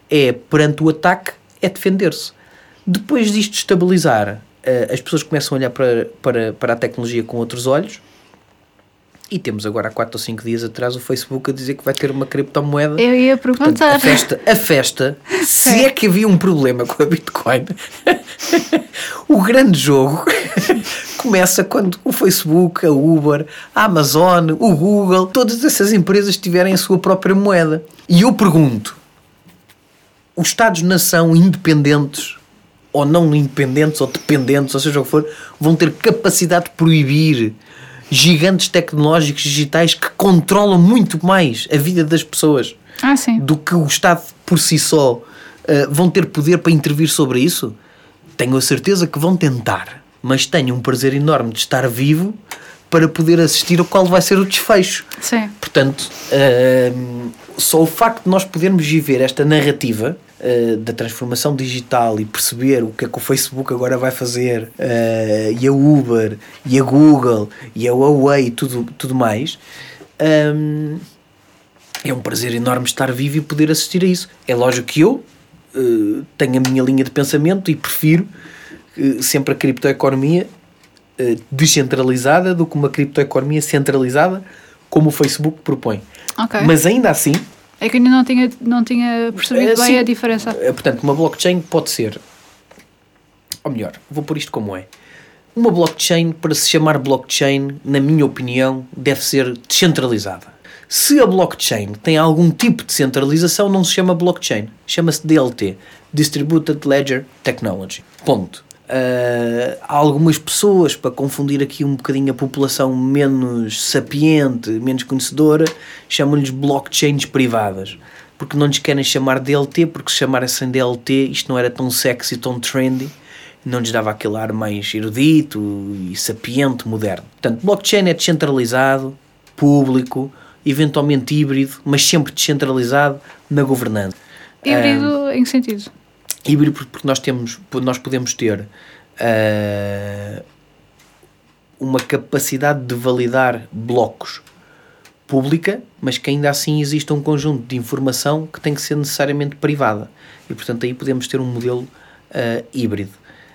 é, perante o ataque, é defender-se. Depois disto estabilizar, eh, as pessoas começam a olhar para, para, para a tecnologia com outros olhos e temos agora há 4 ou 5 dias atrás o Facebook a dizer que vai ter uma criptomoeda. Eu ia perguntar. Portanto, a festa, a festa se é que havia um problema com a Bitcoin, o grande jogo começa quando o Facebook, a Uber, a Amazon, o Google, todas essas empresas tiverem a sua própria moeda. E eu pergunto: os Estados-nação independentes, ou não independentes, ou dependentes, ou seja o que for, vão ter capacidade de proibir gigantes tecnológicos digitais que controlam muito mais a vida das pessoas ah, do que o Estado por si só uh, vão ter poder para intervir sobre isso? Tenho a certeza que vão tentar, mas tenho um prazer enorme de estar vivo para poder assistir ao qual vai ser o desfecho. Sim. Portanto, uh, só o facto de nós podermos viver esta narrativa uh, da transformação digital e perceber o que é que o Facebook agora vai fazer, uh, e a Uber, e a Google, e a Huawei e tudo, tudo mais, um, é um prazer enorme estar vivo e poder assistir a isso. É lógico que eu uh, tenho a minha linha de pensamento e prefiro sempre a criptoeconomia descentralizada do que uma criptoeconomia centralizada como o Facebook propõe. Okay. Mas ainda assim, é que ainda não tinha, não tinha percebido é, bem sim. a diferença. É, portanto, uma blockchain pode ser. Ou melhor, vou pôr isto como é. Uma blockchain, para se chamar blockchain, na minha opinião, deve ser descentralizada. Se a blockchain tem algum tipo de centralização, não se chama blockchain. Chama-se DLT Distributed Ledger Technology. Ponto. Uh, algumas pessoas, para confundir aqui um bocadinho a população menos sapiente, menos conhecedora, chamam-lhes blockchains privadas. Porque não lhes querem chamar DLT, porque se chamarem DLT isto não era tão sexy, tão trendy. não lhes dava aquele ar mais erudito e sapiente, moderno. Portanto, blockchain é descentralizado, público, eventualmente híbrido, mas sempre descentralizado na governança. Híbrido em que sentido? Híbrido porque nós temos, nós podemos ter uh, uma capacidade de validar blocos pública, mas que ainda assim existe um conjunto de informação que tem que ser necessariamente privada. E portanto aí podemos ter um modelo uh, híbrido.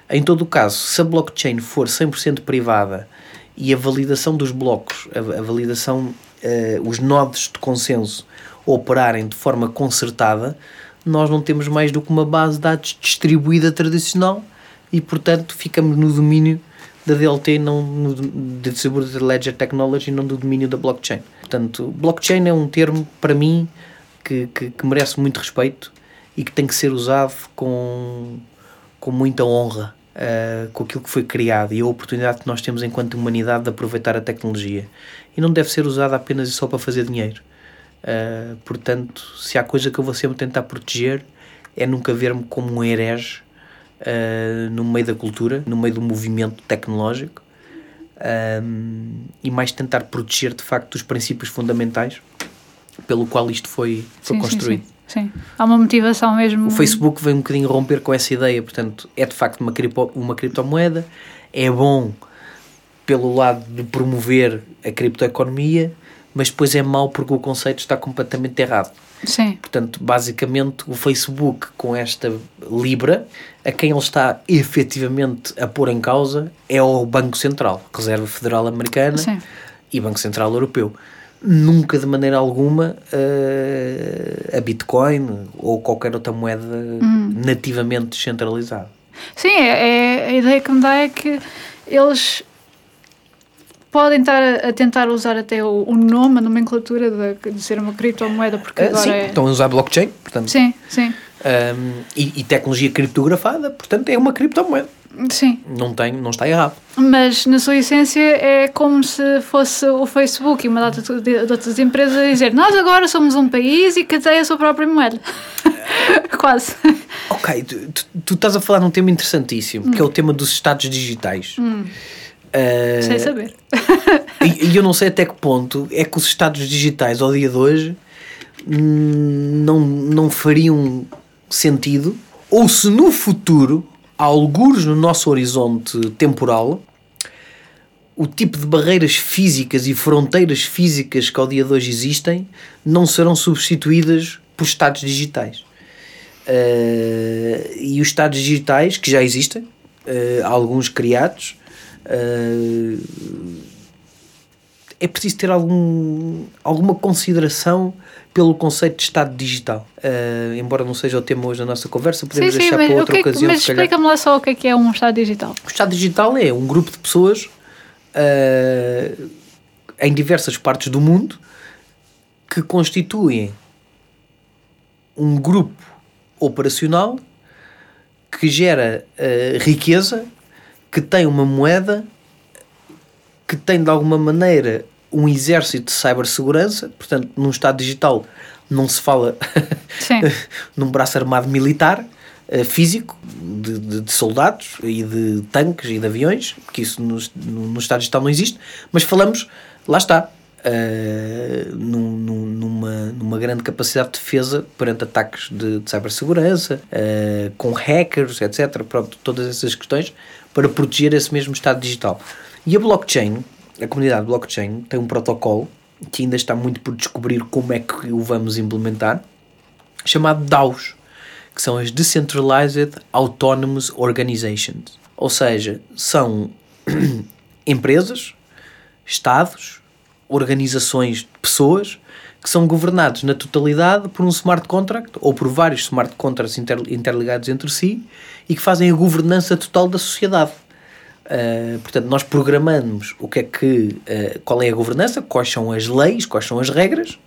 Em todo o caso, se a blockchain for 100% privada e a validação dos blocos, a, a validação, uh, os nodos de consenso operarem de forma concertada, nós não temos mais do que uma base de dados distribuída tradicional e, portanto, ficamos no domínio da DLT, não no, de Distributed Ledger Technology, não do domínio da blockchain. Portanto, blockchain é um termo, para mim, que, que, que merece muito respeito e que tem que ser usado com, com muita honra uh, com aquilo que foi criado e a oportunidade que nós temos enquanto humanidade de aproveitar a tecnologia. E não deve ser usada apenas e só para fazer dinheiro. Uh, portanto, se há coisa que eu vou sempre tentar proteger é nunca ver-me como um herege uh, no meio da cultura, no meio do movimento tecnológico um, e mais tentar proteger de facto os princípios fundamentais pelo qual isto foi, foi sim, construído. Sim, sim. Sim, há uma motivação mesmo. O Facebook vem um bocadinho romper com essa ideia, portanto, é de facto uma, cripto, uma criptomoeda, é bom pelo lado de promover a criptoeconomia, mas depois é mau porque o conceito está completamente errado. Sim. Portanto, basicamente, o Facebook, com esta Libra, a quem ele está efetivamente a pôr em causa é o Banco Central, Reserva Federal Americana Sim. e Banco Central Europeu nunca de maneira alguma uh, a Bitcoin ou qualquer outra moeda hum. nativamente descentralizada. Sim, é, é, a ideia que me dá é que eles podem estar a, tentar usar até o, o, nome, a nomenclatura de, de ser uma criptomoeda, porque uh, agora sim, é... estão a usar blockchain, portanto. Sim, sim. Um, e, e tecnologia criptografada, portanto é uma criptomoeda. Sim. Não, tem, não está errado. Mas, na sua essência, é como se fosse o Facebook e uma data de, de outras empresas a dizer nós agora somos um país e tem a sua própria moeda. Quase. Ok, tu, tu, tu, estás a falar num tema interessantíssimo, hum. que é o tema dos estados digitais. Hum. Uh, Sem saber. e, eu não sei até que ponto é que os estados digitais, ao dia de hoje, hum, não, não fariam sentido, ou se no futuro algures no nosso horizonte temporal, o tipo de barreiras físicas e fronteiras físicas que ao dia de hoje existem não serão substituídas por estados digitais. Uh, e os estados digitais, que já existem, uh, alguns criados, uh, é preciso ter algum, alguma consideração pelo conceito de Estado digital. Uh, embora não seja o tema hoje da nossa conversa, podemos sim, deixar sim, para outra que, ocasião. Mas explica-me lá só o que é, que é um Estado digital. O Estado digital é um grupo de pessoas uh, em diversas partes do mundo que constituem um grupo operacional que gera uh, riqueza, que tem uma moeda, que tem de alguma maneira um exército de cibersegurança, portanto, num Estado digital não se fala num braço armado militar uh, físico de, de, de, soldados e de tanques e de aviões, que isso no, no, no Estado digital não existe, mas falamos, lá está, uh, num, numa, numa grande capacidade de defesa perante ataques de, de cibersegurança, uh, com hackers, etc. Pronto, todas essas questões para proteger esse mesmo Estado digital. E a blockchain a comunidade blockchain tem um protocolo que ainda está muito por descobrir como é que o vamos implementar, chamado DAOs, que são as Decentralized Autonomous Organizations. Ou seja, são empresas, estados, organizações de pessoas que são governados na totalidade por um smart contract ou por vários smart contracts interligados entre si e que fazem a governança total da sociedade. Uh, portanto, nós programamos o que é que, uh, qual é a governança, quais são as leis, quais são as regras,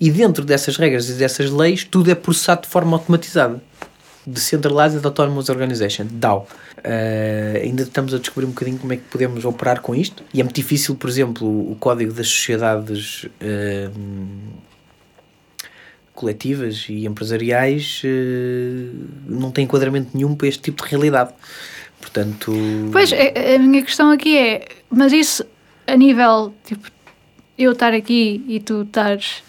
e dentro dessas regras e dessas leis, tudo é processado de forma automatizada. Decentralized Autonomous Organization, DAO. Uh, ainda estamos a descobrir um bocadinho como é que podemos operar com isto, e é muito difícil, por exemplo, o código das sociedades coletivas e empresariais não tem enquadramento nenhum para este tipo de realidade Portanto. Pois, a, a minha questão aqui é, mas isso a nível, tipo, eu estar aqui e tu estares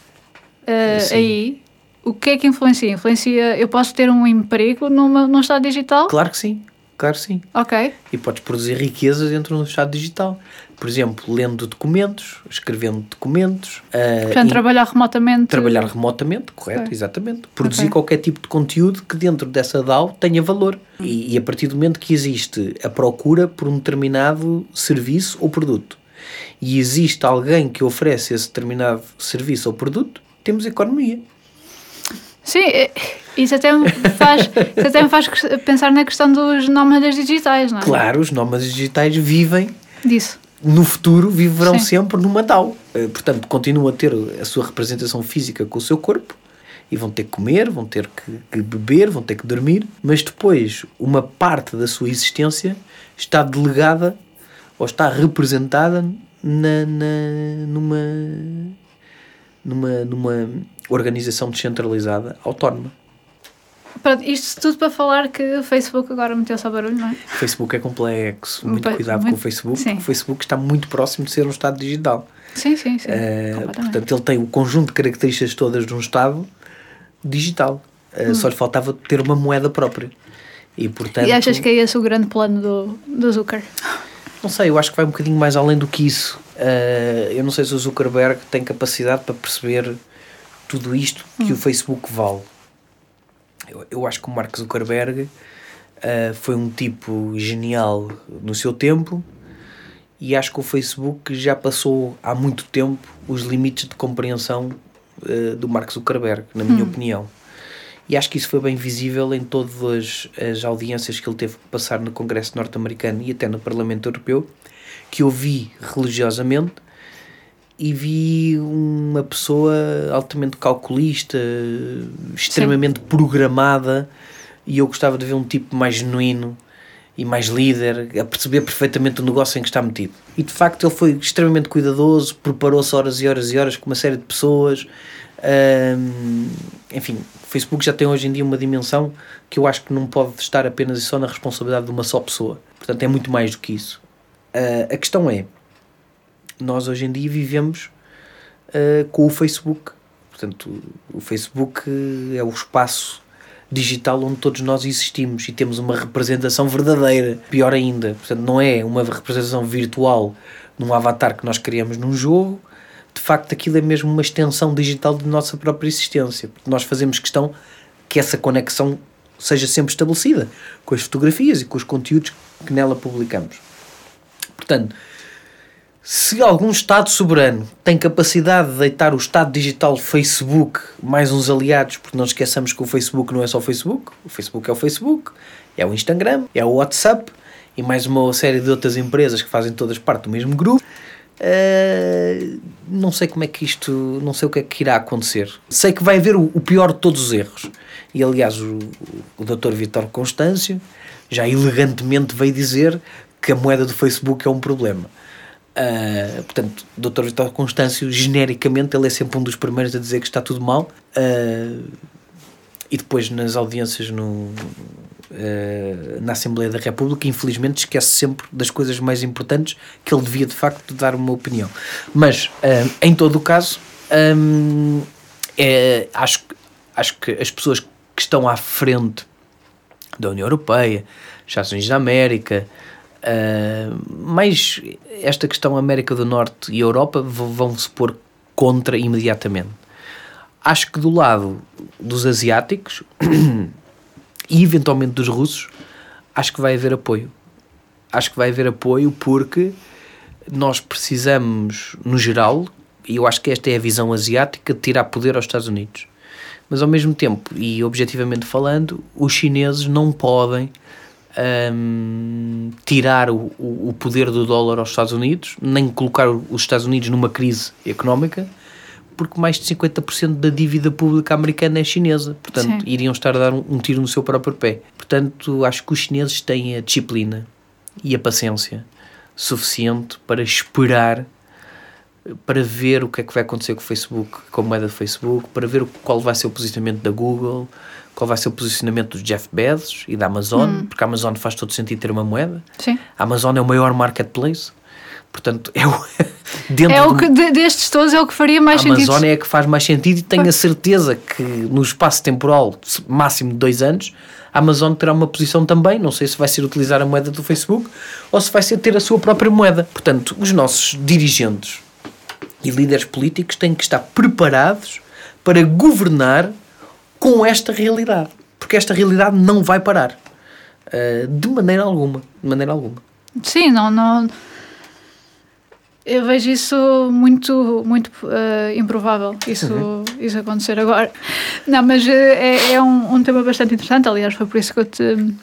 uh, aí, o que é que influencia? Influencia, eu posso ter um emprego numa, num estado digital? Claro que sim, claro que sim. Ok, E podes produzir riquezas dentro do estado digital. Por exemplo, lendo documentos, escrevendo documentos, ah, portanto, trabalhar remotamente. trabalhar remotamente, correto, Ok. exatamente. Produzir Ok. qualquer tipo de conteúdo que dentro dessa DAO tenha valor. E, e a partir do momento que existe a procura por um determinado serviço ou produto e existe alguém que oferece esse determinado serviço ou produto, temos economia. Sim, é- isso até me faz, isso até me faz pensar na questão dos nómadas digitais, não é? Claro, os nómadas digitais vivem Disso. No futuro viverão Sim. sempre numa DAO. Eh, Portanto, continuam a ter a sua representação física com o seu corpo e vão ter que comer, vão ter que, que beber, vão ter que dormir, mas depois uma parte da sua existência está delegada ou está representada na, na- numa, numa, numa organização descentralizada autónoma. Pronto, isto tudo para falar que o Facebook agora meteu-se ao barulho, não é? O Facebook é complexo, muito cuidado com muito- o Facebook. sim. O Facebook está muito próximo de ser um Estado digital. Sim, sim, sim. Uh, portanto, ele tem o conjunto de características todas de um Estado digital. Uh, Hum. Só lhe faltava ter uma moeda própria. E, portanto, E achas que é esse o grande plano do, do Zucker? não sei, eu acho que vai um bocadinho mais além do que isso. Uh, eu não sei se o Zuckerberg tem capacidade para perceber tudo isto que Hum. o Facebook vale. Eu, eu acho que o Mark Zuckerberg uh, foi um tipo genial no seu tempo e acho que o Facebook já passou há muito tempo os limites de compreensão uh, do Mark Zuckerberg, na minha opinião. E acho que isso foi bem visível em todas as audiências que ele teve que passar no Congresso norte-americano e até no Parlamento Europeu, que eu vi religiosamente e vi uma pessoa altamente calculista, extremamente programada, e eu gostava de ver um tipo mais genuíno e mais líder, a perceber perfeitamente o negócio em que está metido. E de facto ele foi extremamente cuidadoso, preparou-se horas e horas e horas com uma série de pessoas. Hum, enfim, o Facebook já tem hoje em dia uma dimensão que eu acho que não pode estar apenas e só na responsabilidade de uma só pessoa. Portanto, é muito mais do que isso. Ah, a questão é, nós hoje em dia vivemos uh, com o Facebook. Portanto, o Facebook é o espaço digital onde todos nós existimos e temos uma representação verdadeira. Pior ainda, portanto, não é uma representação virtual num avatar que nós criamos num jogo. De facto, aquilo é mesmo uma extensão digital de nossa própria existência. Nós fazemos questão que essa conexão seja sempre estabelecida com as fotografias e com os conteúdos que nela publicamos. Portanto, se algum Estado soberano tem capacidade de deitar o Estado digital Facebook mais uns aliados, porque não esqueçamos que o Facebook não é só o Facebook, o Facebook é o Facebook, é o Instagram, é o WhatsApp e mais uma série de outras empresas que fazem todas parte do mesmo grupo. Uh, não sei como é que isto, não sei o que é que irá acontecer. Sei que vai haver o, o pior de todos os erros. E aliás, o, o Dr. Vitor Constâncio já elegantemente veio dizer que a moeda do Facebook é um problema. Uh, portanto, Dr. Vitor Constâncio, genericamente, ele é sempre um dos primeiros a dizer que está tudo mal. Uh, e depois, nas audiências no, uh, na Assembleia da República, infelizmente, esquece sempre das coisas mais importantes que ele devia, de facto, dar uma opinião. Mas, em todo o caso, um, é, acho, acho que as pessoas que estão à frente da União Europeia, Estados Unidos da América, Uh, mas esta questão América do Norte e Europa vão se pôr contra imediatamente. Acho que do lado dos asiáticos e eventualmente dos russos, acho que vai haver apoio. Acho que vai haver apoio porque nós precisamos, no geral, e eu acho que esta é a visão asiática, de tirar poder aos Estados Unidos. Mas ao mesmo tempo, e objetivamente falando, os chineses não podem um, tirar o, o, poder do dólar aos Estados Unidos, nem colocar os Estados Unidos numa crise económica, porque mais de 50% da dívida pública americana é chinesa. Portanto, Sim. iriam estar a dar um, um tiro no seu próprio pé. Portanto, acho que os chineses têm a disciplina e a paciência suficiente para esperar para ver o que é que vai acontecer com o Facebook, com a moeda do Facebook, para ver qual vai ser o posicionamento da Google, qual vai ser o posicionamento do Jeff Bezos e da Amazon, porque a Amazon faz todo sentido ter uma moeda. Sim. A Amazon é o maior marketplace, portanto, é o, dentro É o que, de- destes todos, é o que faria mais a sentido. Amazon é a que faz mais sentido e tenho a certeza que no espaço temporal máximo de dois anos a Amazon terá uma posição também, não sei se vai ser utilizar a moeda do Facebook ou se vai ser ter a sua própria moeda. Portanto, os nossos dirigentes e líderes políticos têm que estar preparados para governar com esta realidade. Porque esta realidade não vai parar. Uh, de maneira alguma. De maneira alguma. Sim, não, não. Eu vejo isso muito, muito eh, improvável, isso, Uhum. isso acontecer agora. Não, mas eh, é, é um, um tema bastante interessante, aliás, foi por isso que eu te,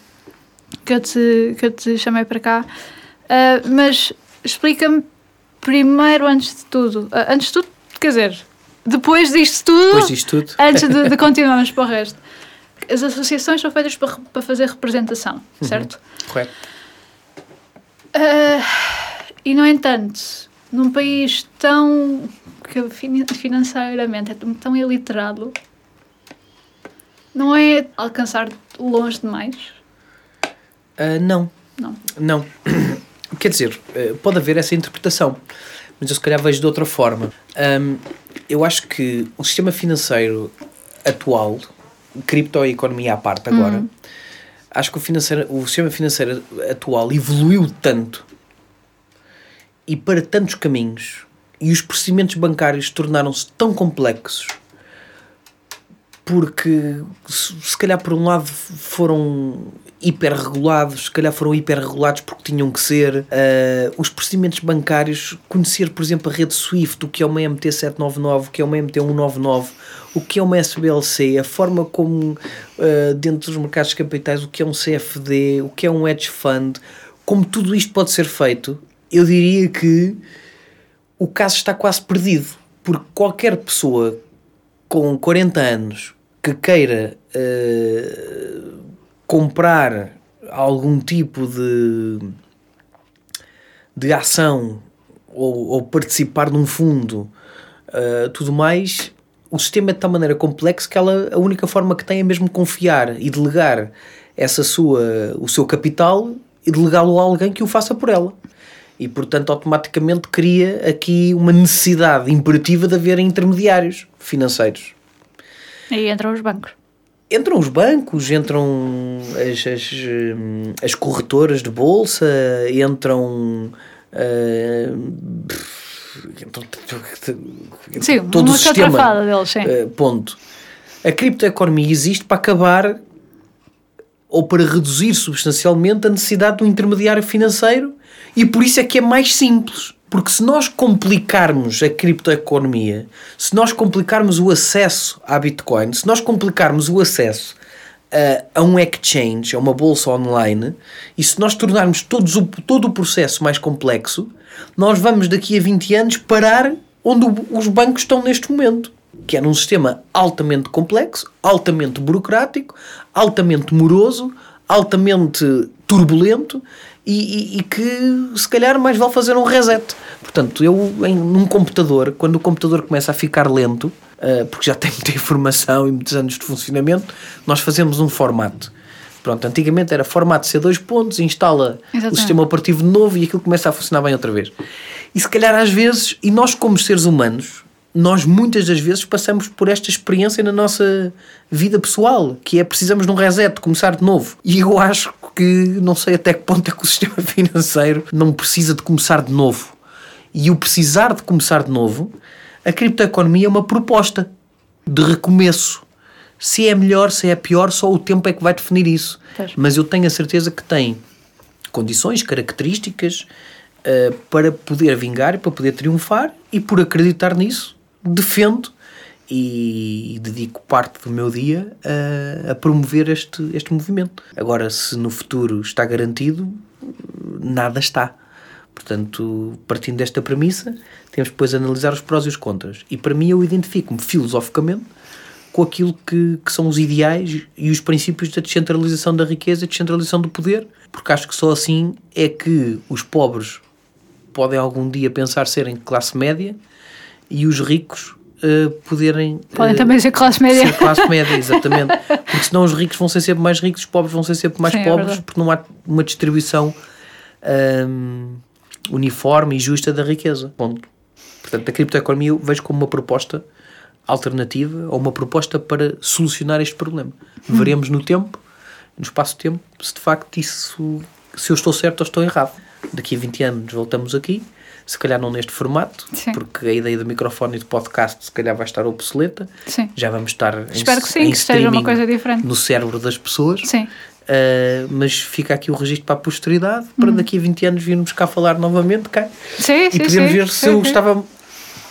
que eu te, que eu te chamei para cá. Eh, mas explica-me primeiro, antes de tudo, antes de tudo, quer dizer, depois disto tudo, Depois disto tudo. antes de, de continuarmos para o resto, as associações são feitas para, para fazer representação, certo? Correto. Ah, e, no entanto, num país tão. que fin- financeiramente é tão- iliterado, não é alcançar longe demais? Ah, não. Não. Não. Quer dizer, eh, pode haver essa interpretação, mas eu se calhar vejo de outra forma. Ahm, eu acho que o sistema financeiro atual, criptoeconomia à parte agora, acho que o, financeiro, o sistema financeiro atual evoluiu tanto e para tantos caminhos e os procedimentos bancários tornaram-se tão complexos porque se calhar por um lado foram hiperregulados, se calhar foram hiperregulados porque tinham que ser. Ah, os procedimentos bancários, conhecer por exemplo a rede SWIFT, o que é uma MT799, o que é uma MT199 o que é uma SBLC, a forma como ah, dentro dos mercados capitais, o que é um CFD, o que é um hedge fund como tudo isto pode ser feito eu diria que o caso está quase perdido porque qualquer pessoa com 40 anos que queira eh, comprar algum tipo de, de ação ou, ou participar num fundo, eh, tudo mais, o sistema é de tal maneira complexo que ela, a única forma que tem é mesmo confiar e delegar essa sua, o seu capital e delegá-lo a alguém que o faça por ela. E, portanto, automaticamente cria aqui uma necessidade imperativa de haver intermediários financeiros. Aí entram os bancos. Entram os bancos, entram as, as, hum, as corretoras de bolsa, entram. ah, entram Sim, todo o sistema. deles, sim. Uh, ponto. A criptoeconomia existe para acabar ou para reduzir substancialmente a necessidade de um intermediário financeiro e por isso é que é mais simples. Porque se nós complicarmos a criptoeconomia, se nós complicarmos o acesso à Bitcoin, se nós complicarmos o acesso a, a um exchange, a uma bolsa online, e se nós tornarmos todos o, todo o processo mais complexo, nós vamos daqui a 20 anos parar onde os bancos estão neste momento. Que é num sistema altamente complexo, altamente burocrático, altamente moroso, altamente turbulento e, e- e que se calhar mais vale fazer um reset. Portanto, eu em, num computador, quando o computador começa a ficar lento, ah, porque já tem muita informação e muitos anos de funcionamento, nós fazemos um formato. Pronto, antigamente era formato C2 pontos, instala o Exatamente. sistema operativo novo e aquilo começa a funcionar bem outra vez. E se calhar às vezes, e nós como seres humanos, nós muitas das vezes passamos por esta experiência na nossa vida pessoal, que é precisamos de um reset, começar de novo. E eu acho que não sei até que ponto é que o sistema financeiro não precisa de começar de novo. E o precisar de começar de novo, a criptoeconomia é uma proposta de recomeço. Se é melhor, se é pior, só o tempo é que vai definir isso. Mas eu tenho a certeza que tem condições, características eh, para poder vingar para poder triunfar e por acreditar nisso defendo e dedico parte do meu dia a, a promover este, este movimento. Agora, se no futuro está garantido, nada está. Portanto, partindo desta premissa, temos depois de analisar os prós e os contras. E para mim, eu identifico-me filosoficamente com aquilo que, que são os ideais e os princípios da descentralização da riqueza e descentralização do poder, porque acho que só assim é que os pobres podem algum dia pensar serem classe média e os ricos uh, poderem. Podem uh, também ser classe média. Ser classe média, exatamente. porque senão os ricos vão ser sempre mais ricos, os pobres vão ser sempre mais Sim, é pobres, é porque não há uma distribuição um, uniforme e justa da riqueza. Ponto. Portanto, a criptoeconomia eu vejo como uma proposta alternativa ou uma proposta para solucionar este problema. Hum. Veremos no tempo, no espaço-tempo, se de facto isso, se eu estou certo ou estou errado. Daqui a 20 anos voltamos aqui, se calhar não neste formato, sim. porque a ideia do microfone e do podcast se calhar vai estar obsoleta. Sim. Já vamos estar Espero em, que sim, que seja uma coisa diferente. no cérebro das pessoas. Sim. Uh, mas fica aqui o registro para a posteridade, para hum. daqui a 20 anos virmos cá falar novamente cá. Sim, e sim, podemos ver se eu estava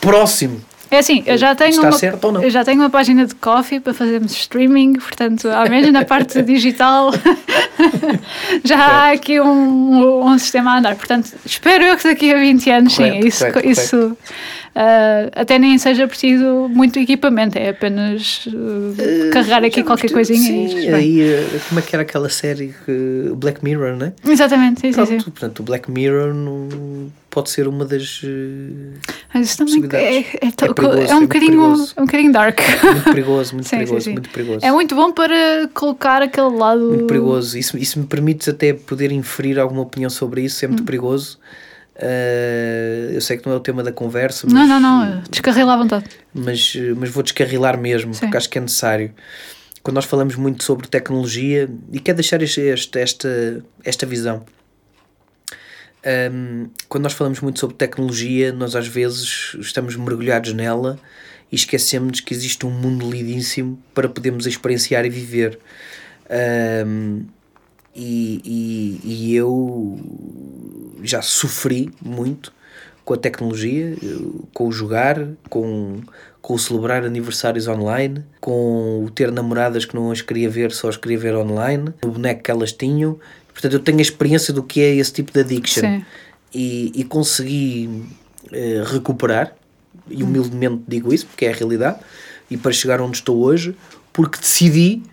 próximo é assim, eu já tenho, uma, eu já tenho uma página de coffee para fazermos streaming, portanto, ao menos na parte digital já há aqui um, um sistema a andar. Portanto, espero eu que daqui a 20 anos, correto, sim, isso, correto, isso correto. Uh, até nem seja preciso muito equipamento, é apenas uh, carregar aqui qualquer coisinha. Sim, e aí, como é que era aquela série que, Black Mirror, não é? Exatamente, sim, Pronto, sim, sim. Portanto, o Black Mirror não pode ser uma das. Mas também é, é, é, é, perigoso, é um, é bocadinho, é um bocadinho dark. Muito perigoso, muito sim, perigoso, sim, sim. muito perigoso. É muito bom para colocar aquele lado. Muito perigoso. Isso, isso me permite até poder inferir alguma opinião sobre isso, é muito hum. perigoso. Uh, eu sei que não é o tema da conversa. Mas, não, não, não. Descarrila à vontade. Mas, mas vou descarrilar mesmo, porque acho que é necessário. Quando nós falamos muito sobre tecnologia, e quero deixar este, esta, esta visão um, quando nós falamos muito sobre tecnologia, nós às vezes estamos mergulhados nela e esquecemos que existe um mundo lindíssimo para podermos experienciar e viver. Um, e, e, e, eu já sofri muito com a tecnologia, com o jogar, com, com o celebrar aniversários online, com o ter namoradas que não as queria ver, só as queria ver online, o boneco que elas tinham. Portanto, eu tenho a experiência do que é esse tipo de addiction. E, e, consegui uh, recuperar, e humildemente digo isso, porque é a realidade, e para chegar onde estou hoje, porque decidi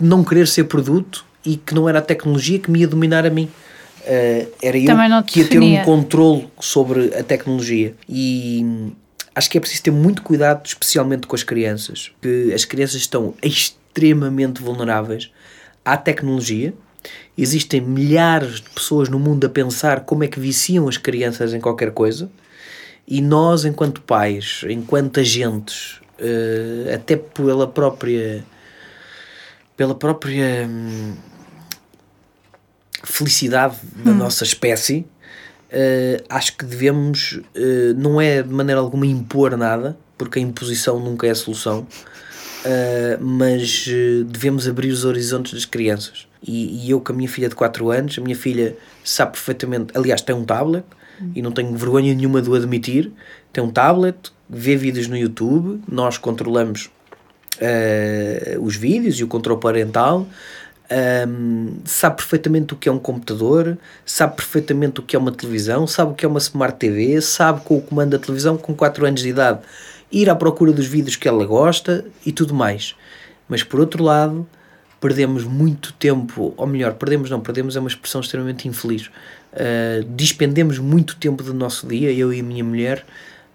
não querer ser produto e que não era a tecnologia que me ia dominar a mim. Uh, era eu que ia ter um controle sobre a tecnologia. E acho que é preciso ter muito cuidado, especialmente com as crianças, que as crianças estão extremamente vulneráveis à tecnologia Existem milhares de pessoas no mundo a pensar como é que viciam as crianças em qualquer coisa e nós, enquanto pais, enquanto agentes, uh, até pela própria pela própria hum, felicidade da hum. nossa espécie, uh, acho que devemos, uh, não é de maneira alguma impor nada, porque a imposição nunca é a solução, mas devemos abrir os horizontes das crianças e, e, eu com a minha filha de 4 anos, a minha filha sabe perfeitamente, aliás, tem um tablet uhum. e não tenho vergonha nenhuma de o admitir. Tem um tablet, vê vídeos no YouTube, nós controlamos uh, os vídeos e o controle parental. Um, sabe perfeitamente o que é um computador, sabe perfeitamente o que é uma televisão, sabe o que é uma Smart TV, sabe com o comando da televisão com 4 anos de idade ir à procura dos vídeos que ela gosta e tudo mais. Mas por outro lado, perdemos muito tempo, ou melhor, perdemos não, perdemos é uma expressão extremamente infeliz. Uh, despendemos muito tempo do nosso dia, eu e a minha mulher,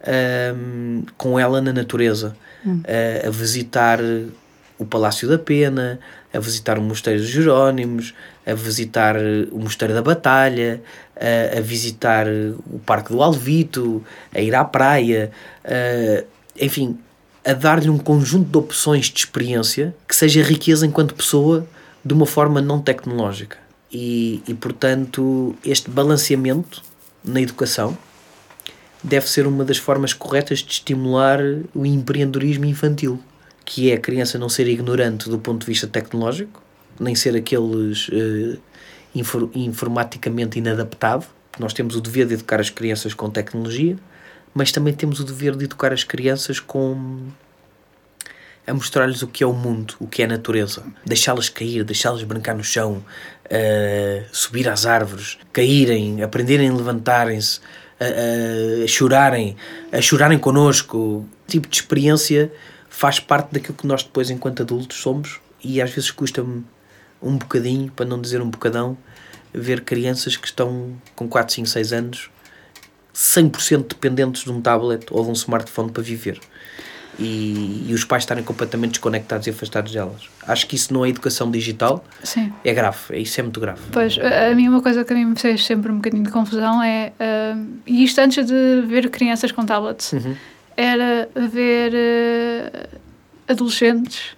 uh, com ela na natureza, hum. uh, a visitar o Palácio da Pena, a visitar o Mosteiro dos Jerónimos, a visitar o Mosteiro da Batalha, a, a visitar o Parque do Alvito, a ir à praia, enfim, a dar-lhe um conjunto de opções de experiência que seja riqueza enquanto pessoa de uma forma não tecnológica. E, e portanto, este balanceamento na educação deve ser uma das formas corretas de estimular o empreendedorismo infantil, que é a criança não ser ignorante do ponto de vista tecnológico, nem ser aqueles uh, infor informaticamente inadaptado. Nós temos o dever de educar as crianças com tecnologia, mas também temos o dever de educar as crianças com a mostrar-lhes o que é o mundo, o que é a natureza, deixá-las cair, deixá-las brincar no chão, uh, subir às árvores, caírem, aprenderem a levantarem-se, a, a, chorarem, a chorarem connosco. Tipo de experiência faz parte daquilo que nós depois, enquanto adultos, somos e às vezes custa-me um bocadinho, para não dizer um bocadão, ver crianças que estão com 4, 5, 6 anos 100% dependentes de um tablet ou de um smartphone para viver. e, e os pais estarem completamente desconectados e afastados delas. Acho que isso não é educação digital, Sim. é grave, é- isso é muito grave. Pois, a mim uma coisa que a mim me fez sempre um bocadinho de confusão é, ah, e isto antes de ver crianças com tablets, Uhum. Era ver ah, adolescentes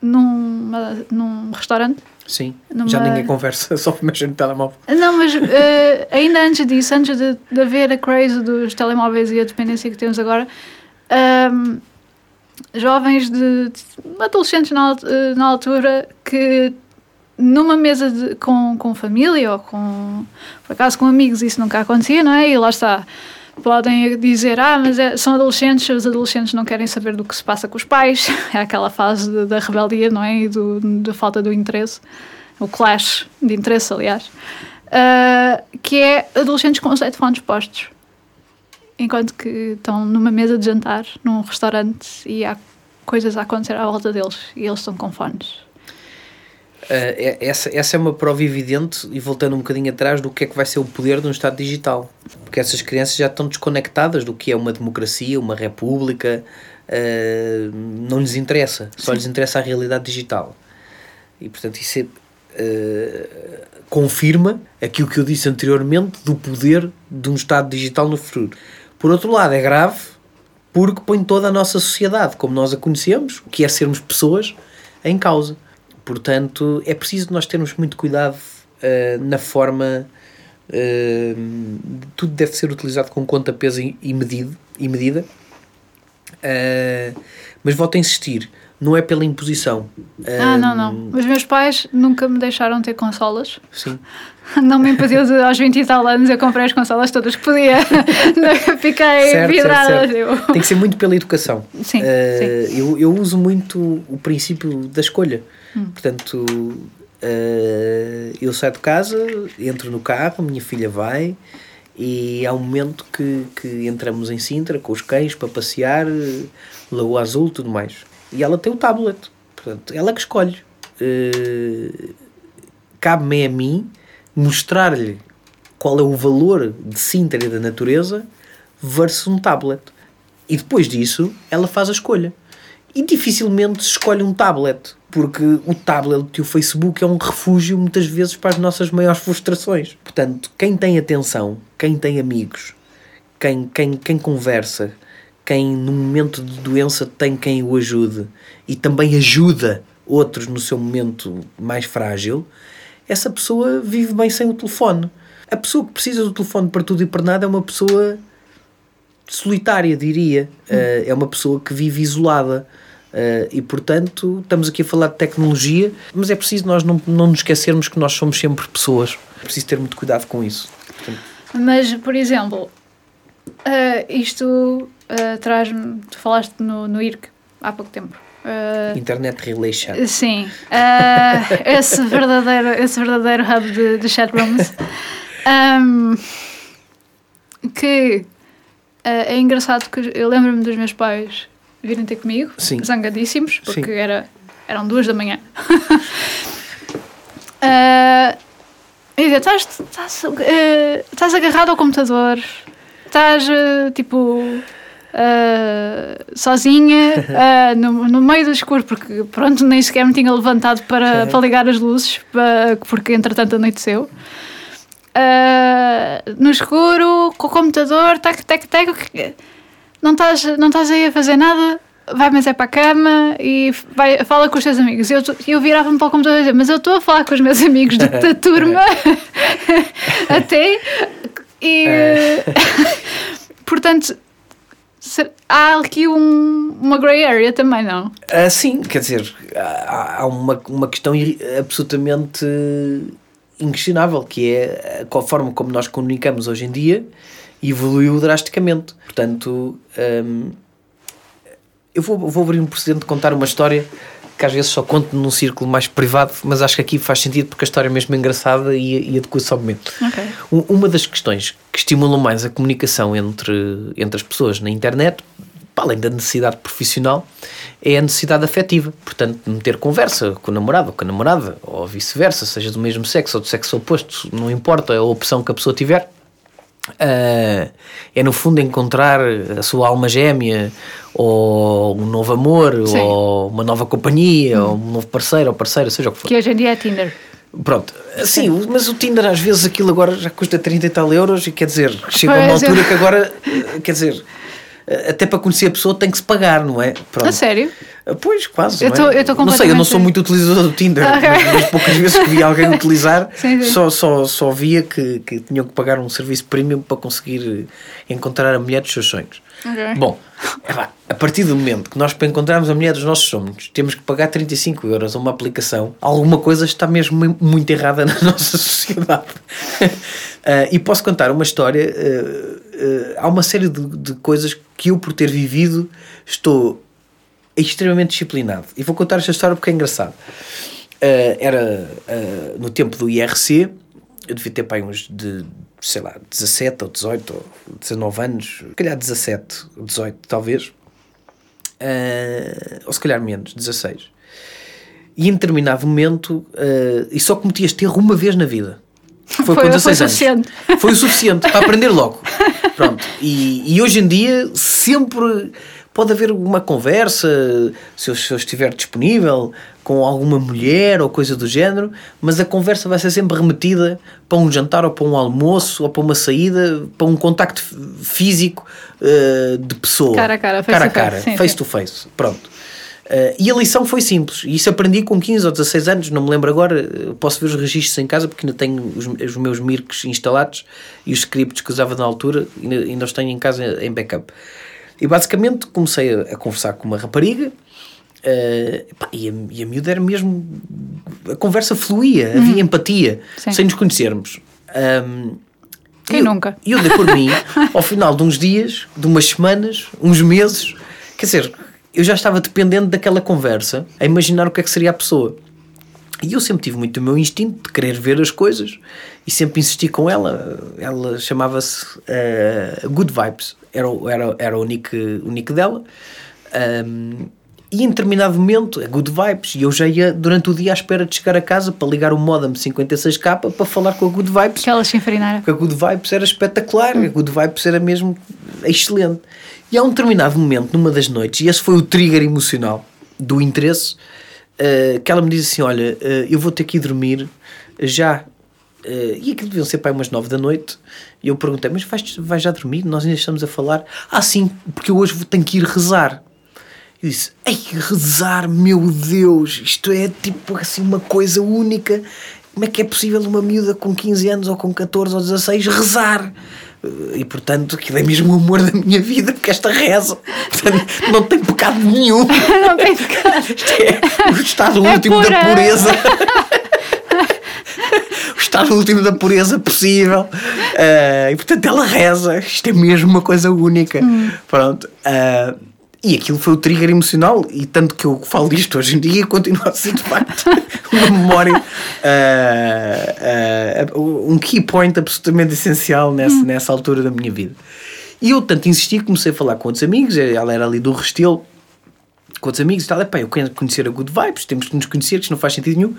numa, num restaurante. Sim, Numa- já ninguém conversa, só mexe no telemóvel. Não, mas ah, ainda antes disso, antes de, de haver a craze dos telemóveis e a dependência que temos agora, ahm, jovens de, de- adolescentes na, eh, na altura que numa mesa de- com, com família ou com por acaso com amigos isso nunca acontecia, não é? E lá está. Podem dizer, ah, mas é- são adolescentes, os adolescentes não querem saber do que se passa com os pais. É aquela fase de- da rebeldia, não é? E do, da falta do interesse. O clash de interesse, aliás. Ah, que é adolescentes com os headphones postos. Enquanto que estão numa mesa de jantar, num restaurante, e há coisas a acontecer à volta deles. E eles estão com fones. Uh, é- essa, essa é uma prova evidente, e voltando um bocadinho atrás, do que é que vai ser o poder de um Estado digital. Porque essas crianças já estão desconectadas do que é uma democracia, uma república, uh, não lhes interessa, só lhes interessa a realidade digital. E portanto isso é, uh, confirma aquilo que eu disse anteriormente do poder de um Estado digital no futuro. Por outro lado, é grave porque põe toda a nossa sociedade, como nós a conhecemos, que é sermos pessoas, em causa. Portanto, é preciso nós termos muito cuidado eh, na forma. eh, tudo deve ser utilizado com conta, peso e, e medido, e medida. Eh, mas volto a insistir, não é pela imposição. Ah, não, não. Os meus pais nunca me deixaram ter consolas. Sim. Não me impediu de, aos 20 e tal anos, eu comprei as consolas todas que podia. Fiquei Certo, vidrada. certo, certo. Tem que ser muito pela educação. Sim, Eh, Eu, eu uso muito o princípio da escolha. Hum. Portanto, eh, eu saio de casa, entro no carro, minha filha vai e há um momento que, que entramos em Sintra com os cães para passear, Lagoa Azul tudo mais. E ela tem o tablet. Portanto, ela que escolhe. Eh, Cabe-me a mim mostrar-lhe qual é o valor de Sintra e da natureza versus um tablet. E depois disso, ela faz a escolha. E dificilmente se escolhe um tablet, porque o tablet e o Facebook é um refúgio muitas vezes para as nossas maiores frustrações. Portanto, quem tem atenção, quem tem amigos, quem, quem, quem conversa, quem no momento de doença tem quem o ajude e também ajuda outros no seu momento mais frágil, essa pessoa vive bem sem o telefone. A pessoa que precisa do telefone para tudo e para nada é uma pessoa solitária, diria. Uh, é uma pessoa que vive isolada. Uh, e portanto, estamos aqui a falar de tecnologia, mas é preciso nós não, não nos esquecermos que nós somos sempre pessoas. É preciso ter muito cuidado com isso. Portanto, Mas, por exemplo, ah, isto traz-me. Tu falaste no, no IRC há pouco tempo. Ah, internet relation. Sim, ah, esse, verdadeiro, esse verdadeiro hub de, de chatrooms. Ahm, que é engraçado que eu lembro-me dos meus pais virem ter comigo, Sim. zangadíssimos, porque Sim. era, eram duas da manhã. Ah, e dizer, estás, estás, eh, estás agarrado ao computador, estás eh, tipo ah, sozinha ah, no, no meio do escuro, porque pronto, nem sequer me tinha levantado para, para ligar as luzes, pa- porque entretanto anoiteceu. Ah, no escuro, com o computador, tac, tac, tac, não estás, não estás aí a fazer nada, vai, mas é para a cama e vai, fala com os teus amigos. Eu, eu virava-me para o computador e dizia, mas eu estou a falar com os meus amigos de- da turma até. E, portanto, se- há aqui um, uma grey area também, não? Ah, sim, quer dizer, há, há uma, uma questão absolutamente inquestionável, que é a forma como nós comunicamos hoje em dia evoluiu drasticamente. Portanto, hum, eu vou, vou abrir um precedente de contar uma história que às vezes só conto num círculo mais privado, mas acho que aqui faz sentido porque a história é mesmo engraçada e, e adequa-se ao momento. Ok. Um- Uma das questões que estimulam mais a comunicação entre, entre as pessoas na internet, para além da necessidade profissional, é a necessidade afetiva. Portanto, meter conversa com o namorado ou com a namorada, ou vice-versa, seja do mesmo sexo ou do sexo oposto, não importa a opção que a pessoa tiver. Uh, é no fundo encontrar a sua alma gêmea ou um novo amor Sim. ou uma nova companhia hum. ou um novo parceiro ou parceira, seja o que for. Que hoje em dia é Tinder. Pronto, sim, mas o Tinder às vezes aquilo agora já custa 30 e tal euros e quer dizer, chega a uma altura que agora, quer dizer, até para conhecer a pessoa tem que se pagar, não é? Pronto. A sério? Pois, quase. Eu tô, é? eu não sei, eu não sou muito utilizador do Tinder, okay. mas, poucas vezes que vi alguém utilizar, sim, sim. Só, só, só via que, que tinham que pagar um serviço premium para conseguir encontrar a mulher dos seus sonhos. Okay. Bom, é a partir do momento que nós para encontrarmos a mulher dos nossos sonhos temos que pagar 35 euros a uma aplicação, alguma coisa está mesmo muito errada na nossa sociedade. uh, e posso contar uma história. Uh, uh, há uma série de, de coisas que eu, por ter vivido, estou extremamente disciplinado. E vou contar esta história porque é engraçado. Uh, era uh, no tempo do IRC, eu devia ter pai uns de, sei lá, 17 ou 18 ou 19 anos, se calhar 17 ou 18 talvez, uh, ou se calhar menos, 16. E em determinado momento, e só cometi este erro uma vez na vida. Foi, foi com 16 foi anos. Suficiente. Foi o suficiente para aprender logo. Pronto. E, e hoje em dia, sempre pode haver uma conversa, se eu, se eu, estiver disponível, com alguma mulher ou coisa do género, mas a conversa vai ser sempre remetida para um jantar ou para um almoço ou para uma saída, para um contacto físico uh, de pessoa. Cara a cara, face cara, a cara, sim, face sim. to face. Pronto. Uh, e a lição foi simples, e isso aprendi com 15 ou 16 anos, não me lembro agora, posso ver os registros em casa porque ainda tenho os, os meus mircos instalados e os scripts que usava na altura, ainda, ainda os tenho em casa em backup. E basicamente comecei a, a conversar com uma rapariga uh, pá, e, a, e a miúda era mesmo. A conversa fluía, hum. havia empatia, Sim. sem nos conhecermos. Um, Quem eu, nunca? E eu dei por mim, ao final de uns dias, de umas semanas, uns meses, quer dizer, eu já estava dependente daquela conversa, a imaginar o que é que seria a pessoa. E eu sempre tive muito o meu instinto de querer ver as coisas e sempre insisti com ela. Ela chamava-se uh, Good Vibes, era, era, era o, nick, o nick dela. Um, e em determinado momento, é Good Vibes, e eu já ia durante o dia à espera de chegar a casa para ligar o modem 56k para falar com a Good Vibes. Que ela se enfrenara. Porque a Good Vibes era espetacular, a Good Vibes era mesmo excelente. E há um determinado momento, numa das noites, e esse foi o trigger emocional do interesse, uh, que ela me diz assim: Olha, uh, eu vou ter que ir dormir já. Uh, e aquilo deviam ser para umas nove da noite. E eu perguntei: Mas vais, vais já dormir? Nós ainda estamos a falar. Ah, sim, porque eu hoje tenho que ir rezar. E disse: Ei, rezar, meu Deus, isto é tipo assim uma coisa única. Como é que é possível uma miúda com 15 anos ou com 14 ou 16 rezar? E portanto, aquilo é mesmo o amor da minha vida, porque esta reza portanto, não tem pecado nenhum. Não tem pecado. Isto é o estado é último pura. da pureza. o estado último da pureza possível. Uh, e portanto, ela reza. Isto é mesmo uma coisa única. Hum. Pronto. Uh, e aquilo foi o trigger emocional, e tanto que eu falo disto hoje em dia, continua a ser de facto uma memória, uh, uh, um key point absolutamente essencial nessa, hum. nessa altura da minha vida. E eu tanto insisti, comecei a falar com outros amigos, ela era ali do Restelo, com outros amigos e tal, epá, eu quero conhecer a Good Vibes, temos que nos conhecer, que isto não faz sentido nenhum.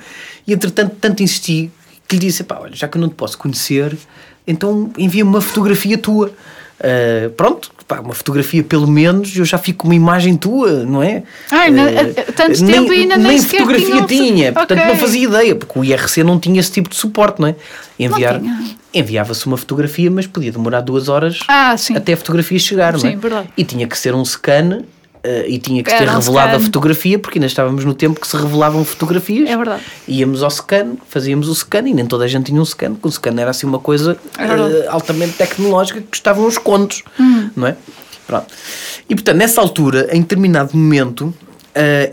E entretanto, tanto insisti que lhe disse, epá, olha, já que eu não te posso conhecer, então envia-me uma fotografia tua. Uh, pronto, pá, uma fotografia pelo menos, eu já fico com uma imagem tua, não é? Ai, uh, tanto nem, tempo ainda nem, nem fotografia tinha, tinha portanto okay. não fazia ideia, porque o IRC não tinha esse tipo de suporte, não é? Enviar, enviava-se uma fotografia, mas podia demorar duas horas ah, até a fotografia chegar, sim, não é? Verdade. E tinha que ser um scan Uh, e tinha que ter revelado a fotografia, porque ainda estávamos no tempo que se revelavam fotografias. É verdade. Íamos ao scan, fazíamos o scan e nem toda a gente tinha um scan, porque o scan era assim uma coisa é uh, altamente tecnológica que custavam uns contos, hum. não é? Pronto. E portanto, nessa altura, em determinado momento, uh,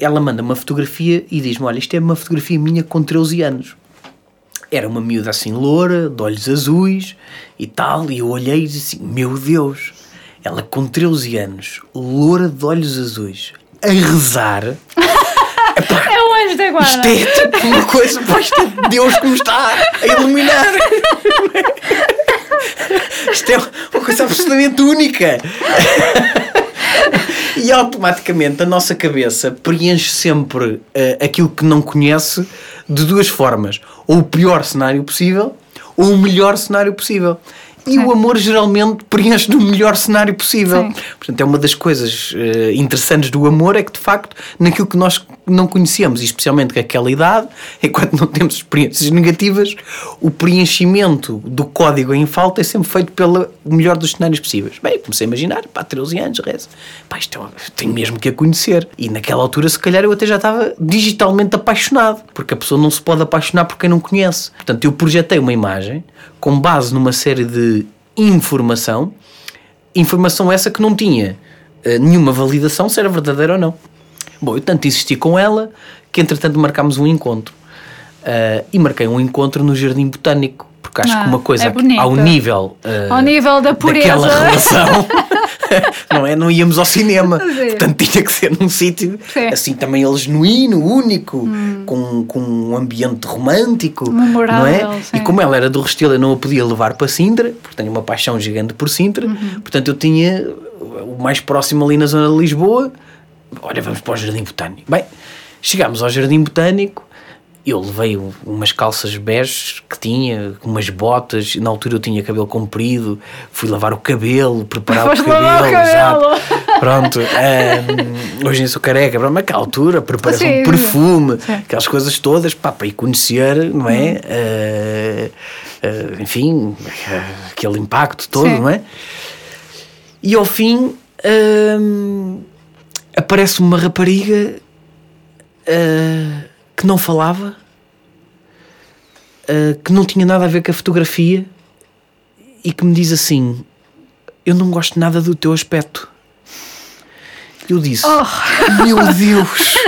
ela manda uma fotografia e diz-me: Olha, isto é uma fotografia minha com 13 anos. Era uma miúda assim loura, de olhos azuis e tal, e eu olhei e disse assim: Meu Deus ela com 13 anos, loura de olhos azuis, a rezar. Epá, é um anjo da guarda. Isto é tipo uma coisa, pá, isto é Deus que me está a iluminar. Isto é uma coisa absolutamente única. E automaticamente a nossa cabeça preenche sempre uh, aquilo que não conhece de duas formas: ou o pior cenário possível, ou o melhor cenário possível. E o amor geralmente preenche no melhor cenário possível. Sim. Portanto, é uma das coisas uh, interessantes do amor é que, de facto, naquilo que nós não conhecemos, e especialmente naquela idade, enquanto não temos experiências negativas, o preenchimento do código em falta é sempre feito pelo melhor dos cenários possíveis. Bem, comecei a imaginar, pá, 13 anos, reza. Pá, isto é, tenho mesmo que a conhecer. E naquela altura, se calhar, eu até já estava digitalmente apaixonado, porque a pessoa não se pode apaixonar por quem não conhece. Portanto, eu projetei uma imagem com base numa série de informação, informação essa que não tinha uh, nenhuma validação se era verdadeira ou não. Bom, eu tanto insisti com ela que entretanto marcámos um encontro. Uh, e marquei um encontro no Jardim Botânico, porque acho ah, que uma coisa é ao nível, uh, ao nível da pureza daquela relação não é? Não íamos ao cinema. Sim. Portanto, tinha que ser num sítio assim também ele genuíno, único, hum. com, com um ambiente romântico. Memorável, não é? Sim. E como ela era do Restelo, eu não a podia levar para Sintra, porque tenho uma paixão gigante por Sintra. Uhum. Portanto, eu tinha o mais próximo ali na zona de Lisboa. Olha, vamos para o Jardim Botânico. Bem, chegámos ao Jardim Botânico eu levei umas calças bege que tinha, umas botas, na altura eu tinha cabelo comprido, fui lavar o cabelo, preparar o cabelo, o cabelo. Pronto, um, hoje em sou careca, mas naquela altura preparar um perfume, sim. aquelas coisas todas, pá, para ir conhecer, não é? Uh, uh, enfim, aquele impacto todo, sim. não é? E ao fim uh, aparece uma rapariga uh, que não falava, uh, que não tinha nada a ver com a fotografia e que me diz assim: Eu não gosto nada do teu aspecto. Eu disse: oh. Meu Deus!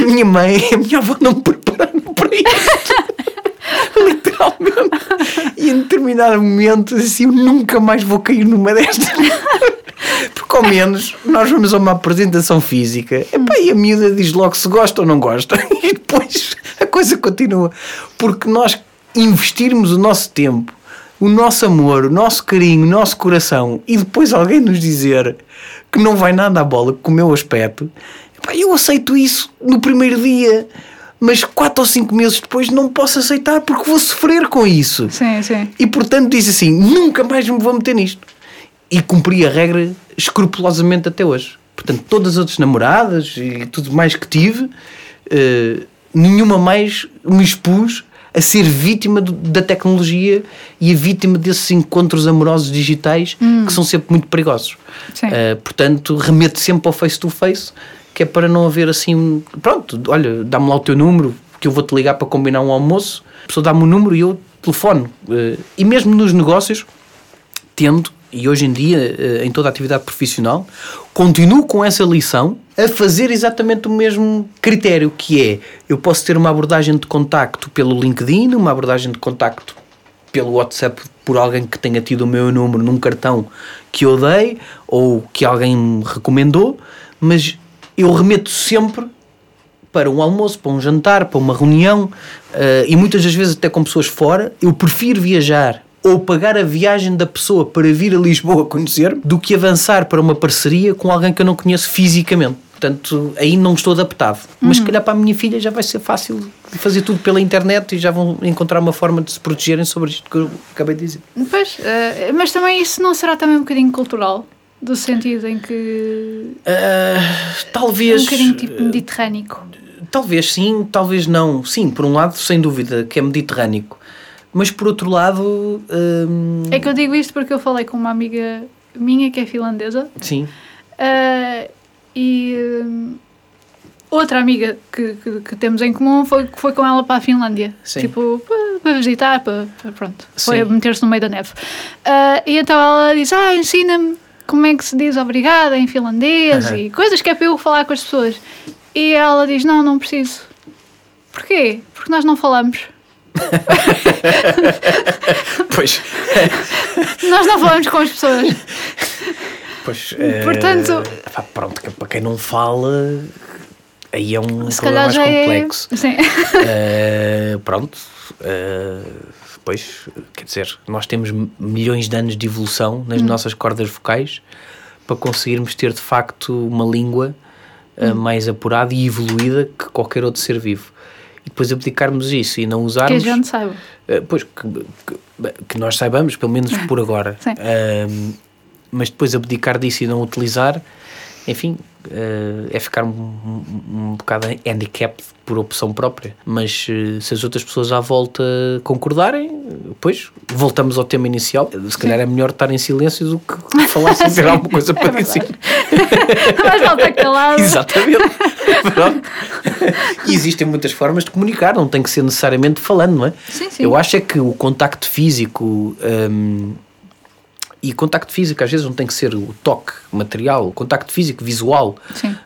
minha mãe e a minha avó não me prepararam para isto. Literalmente. E em determinado momento, assim, eu nunca mais vou cair numa destas. Porque ao menos nós vamos a uma apresentação física epá, e a miúda diz logo se gosta ou não gosta. E depois a coisa continua. Porque nós investirmos o nosso tempo, o nosso amor, o nosso carinho, o nosso coração e depois alguém nos dizer que não vai nada à bola com o meu aspecto, epá, eu aceito isso no primeiro dia mas quatro ou cinco meses depois não posso aceitar porque vou sofrer com isso. Sim, sim. E portanto disse assim: nunca mais me vou meter nisto. E cumpri a regra escrupulosamente até hoje. Portanto, todas as outras namoradas e tudo mais que tive, uh, nenhuma mais me expus a ser vítima do, da tecnologia e a vítima desses encontros amorosos digitais hum. que são sempre muito perigosos. Uh, portanto, remeto sempre ao face-to-face, que é para não haver assim, pronto, olha, dá-me lá o teu número, que eu vou-te ligar para combinar um almoço, a pessoa dá-me o número e eu telefono. Uh, e mesmo nos negócios, tendo e hoje em dia, eh, em toda a atividade profissional, continuo com essa lição a fazer exatamente o mesmo critério, que é, eu posso ter uma abordagem de contacto pelo LinkedIn, uma abordagem de contacto pelo WhatsApp por alguém que tenha tido o meu número num cartão que eu dei ou que alguém me recomendou, mas eu remeto sempre para um almoço, para um jantar, para uma reunião uh, e muitas das vezes até com pessoas fora. Eu prefiro viajar ou pagar a viagem da pessoa para vir a Lisboa conhecer do que avançar para uma parceria com alguém que eu não conheço fisicamente. Portanto, aí não estou adaptado. Uhum. Mas se calhar para a minha filha já vai ser fácil fazer tudo pela internet e já vão encontrar uma forma de se protegerem sobre isto que eu acabei de dizer. Pois, uh, mas também isso não será também um bocadinho cultural? Do sentido em que. Uh, talvez. Um bocadinho tipo mediterrâneo. Talvez sim, talvez não. Sim, por um lado, sem dúvida, que é mediterrâneo. Mas por outro lado. Hum... É que eu digo isto porque eu falei com uma amiga minha que é finlandesa. Sim. Uh, e um, outra amiga que, que, que, temos em comum foi, foi com ela para a Finlândia. Sim. Tipo, para, para visitar, para, para pronto. Foi meter-se no meio da neve. Uh, e então ela diz: Ah, ensina-me como é que se diz obrigada em finlandês e coisas que é para eu falar com as pessoas. E ela diz: Não, não preciso. Porquê? Porque nós não falamos. pois. Nós não falamos com as pessoas. Pois. Portanto. É, pronto, para quem não fala. Aí é um se problema mais é- complexo. É... Sim. Uh, pronto. Uh, pois, quer dizer, nós temos milhões de anos de evolução nas hum. nossas cordas vocais para conseguirmos ter de facto uma língua uh, mais apurada e evoluída que qualquer outro ser vivo. Depois abdicarmos isso e não Que a usarmos. gente saiba. eh, pois, que, que- que nós saibamos, pelo menos por agora. Sim. Mas depois abdicar disso e não utilizar, enfim, eh, é ficar um, um, um bocado handicapped por opção própria. Mas eh, se as outras pessoas à volta concordarem, pois voltamos ao tema inicial. Se calhar é melhor estar em silêncio do que falar sem ter alguma coisa para É dizer. Mas volta calado. Exatamente. Pronto. E existem muitas formas de comunicar, não tem que ser necessariamente falando, não é? Sim, sim. Eu acho é que o contacto físico. hum, e contacto físico às vezes não tem que ser o toque material, o contacto físico visual. Sim. uh,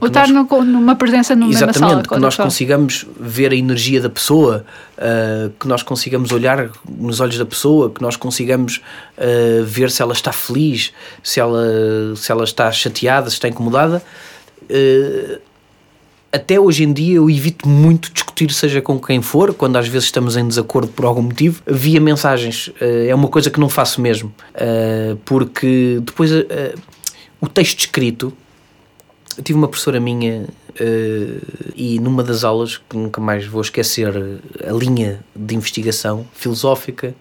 Ou estar nós- numa presença numa mesma sala. Exatamente, que nós pessoa. consigamos ver a energia da pessoa, uh, que nós consigamos olhar nos olhos da pessoa, que nós consigamos uh, ver se ela está feliz, se ela, se ela está chateada, se está incomodada. Uh, até hoje em dia eu evito muito discutir, seja com quem for, quando às vezes estamos em desacordo por algum motivo, via mensagens. Uh, é uma coisa que não faço mesmo, Uh, porque depois uh, o texto escrito eu tive uma professora minha eh, e numa das aulas, que nunca mais vou esquecer, a linha de investigação filosófica,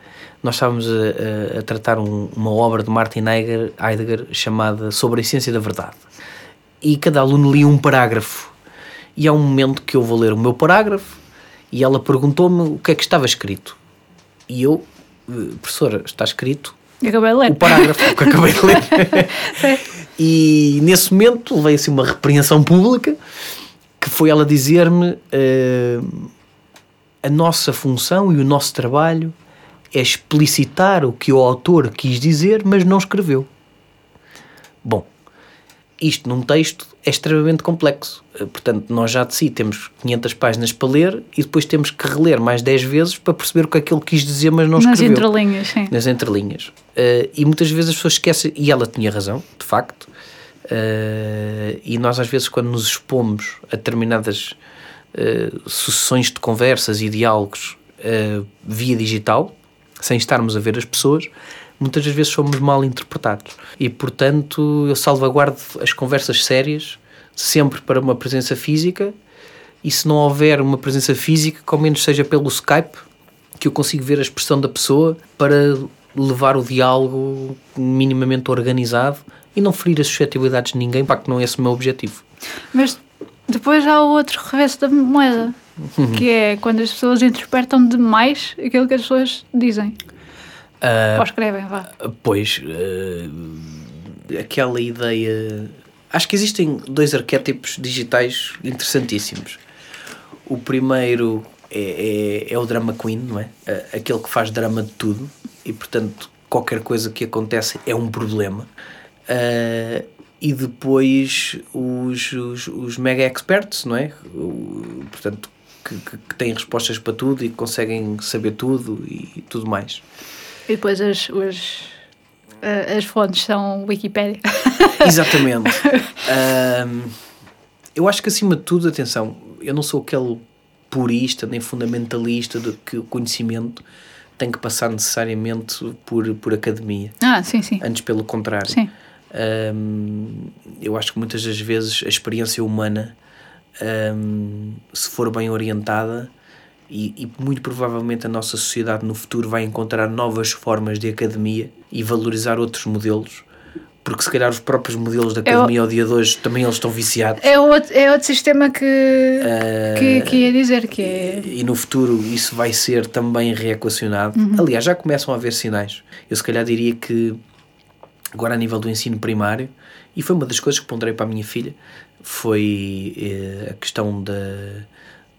nós estávamos a, a- a tratar um- uma obra de Martin Heidegger, Heidegger chamada Sobre a Essência da Verdade. E cada aluno lia um parágrafo. E há um momento que eu vou ler o meu parágrafo e ela perguntou-me o que é que estava escrito. E eu, eh, professora, está escrito Eu acabei de ler. o parágrafo que acabei de ler. e nesse momento levei assim uma repreensão pública que foi ela dizer-me eh, a nossa função e o nosso trabalho é explicitar o que o autor quis dizer, mas não escreveu. Bom, isto num texto é extremamente complexo. Eh, Portanto, nós já de si temos 500 páginas para ler e depois temos que reler mais 10 vezes para perceber o que que ele quis dizer, mas não Nas escreveu entrelinhas, sim. nas entrelinhas. Eh, e muitas vezes as pessoas esquecem, e ela tinha razão, de facto, eh, e nós às vezes quando nos expomos a determinadas eh, sucessões de conversas e diálogos via digital, sem estarmos a ver as pessoas, muitas das vezes somos mal interpretados. E portanto eu salvaguardo as conversas sérias sempre para uma presença física e se não houver uma presença física, ao menos seja pelo Skype, que eu consigo ver a expressão da pessoa para levar o diálogo minimamente organizado e não ferir as suscetibilidades de ninguém, para que não é esse o meu objetivo. Mas depois há o outro reverso da moeda, Uhum. que é quando as pessoas interpretam demais aquilo que as pessoas dizem. Ah, Ou escrevem, vá. Pois, eh, aquela ideia. Acho que existem dois arquétipos digitais interessantíssimos. O primeiro é, é, é o drama queen, não é? A- Aquele que faz drama de tudo e, portanto, qualquer coisa que acontece é um problema. Ah, e depois os, os, os mega experts, não é? O- portanto, que, que, que têm respostas para tudo e que conseguem saber tudo e tudo mais. E depois as, os, a- as fontes são Wikipédia. Exatamente. Ahm, eu acho que acima de tudo, atenção, eu não sou aquele purista nem fundamentalista de que o conhecimento tem que passar necessariamente por, por academia. ah, sim, sim. Antes, pelo contrário. Sim. Ahm, eu acho que muitas das vezes a experiência humana, ahm, se for bem orientada, e, e muito provavelmente a nossa sociedade no futuro vai encontrar novas formas de academia e valorizar outros modelos, porque se calhar os próprios modelos da academia ao dia de hoje também eles estão viciados. É outro, é outro sistema que, Ah, que, que ia dizer, que é... e no futuro isso vai ser também reequacionado. Aliás, já começam a haver sinais. Eu se calhar diria que agora a nível do ensino primário, e foi uma das coisas que ponderei para a minha filha, foi eh, a questão da,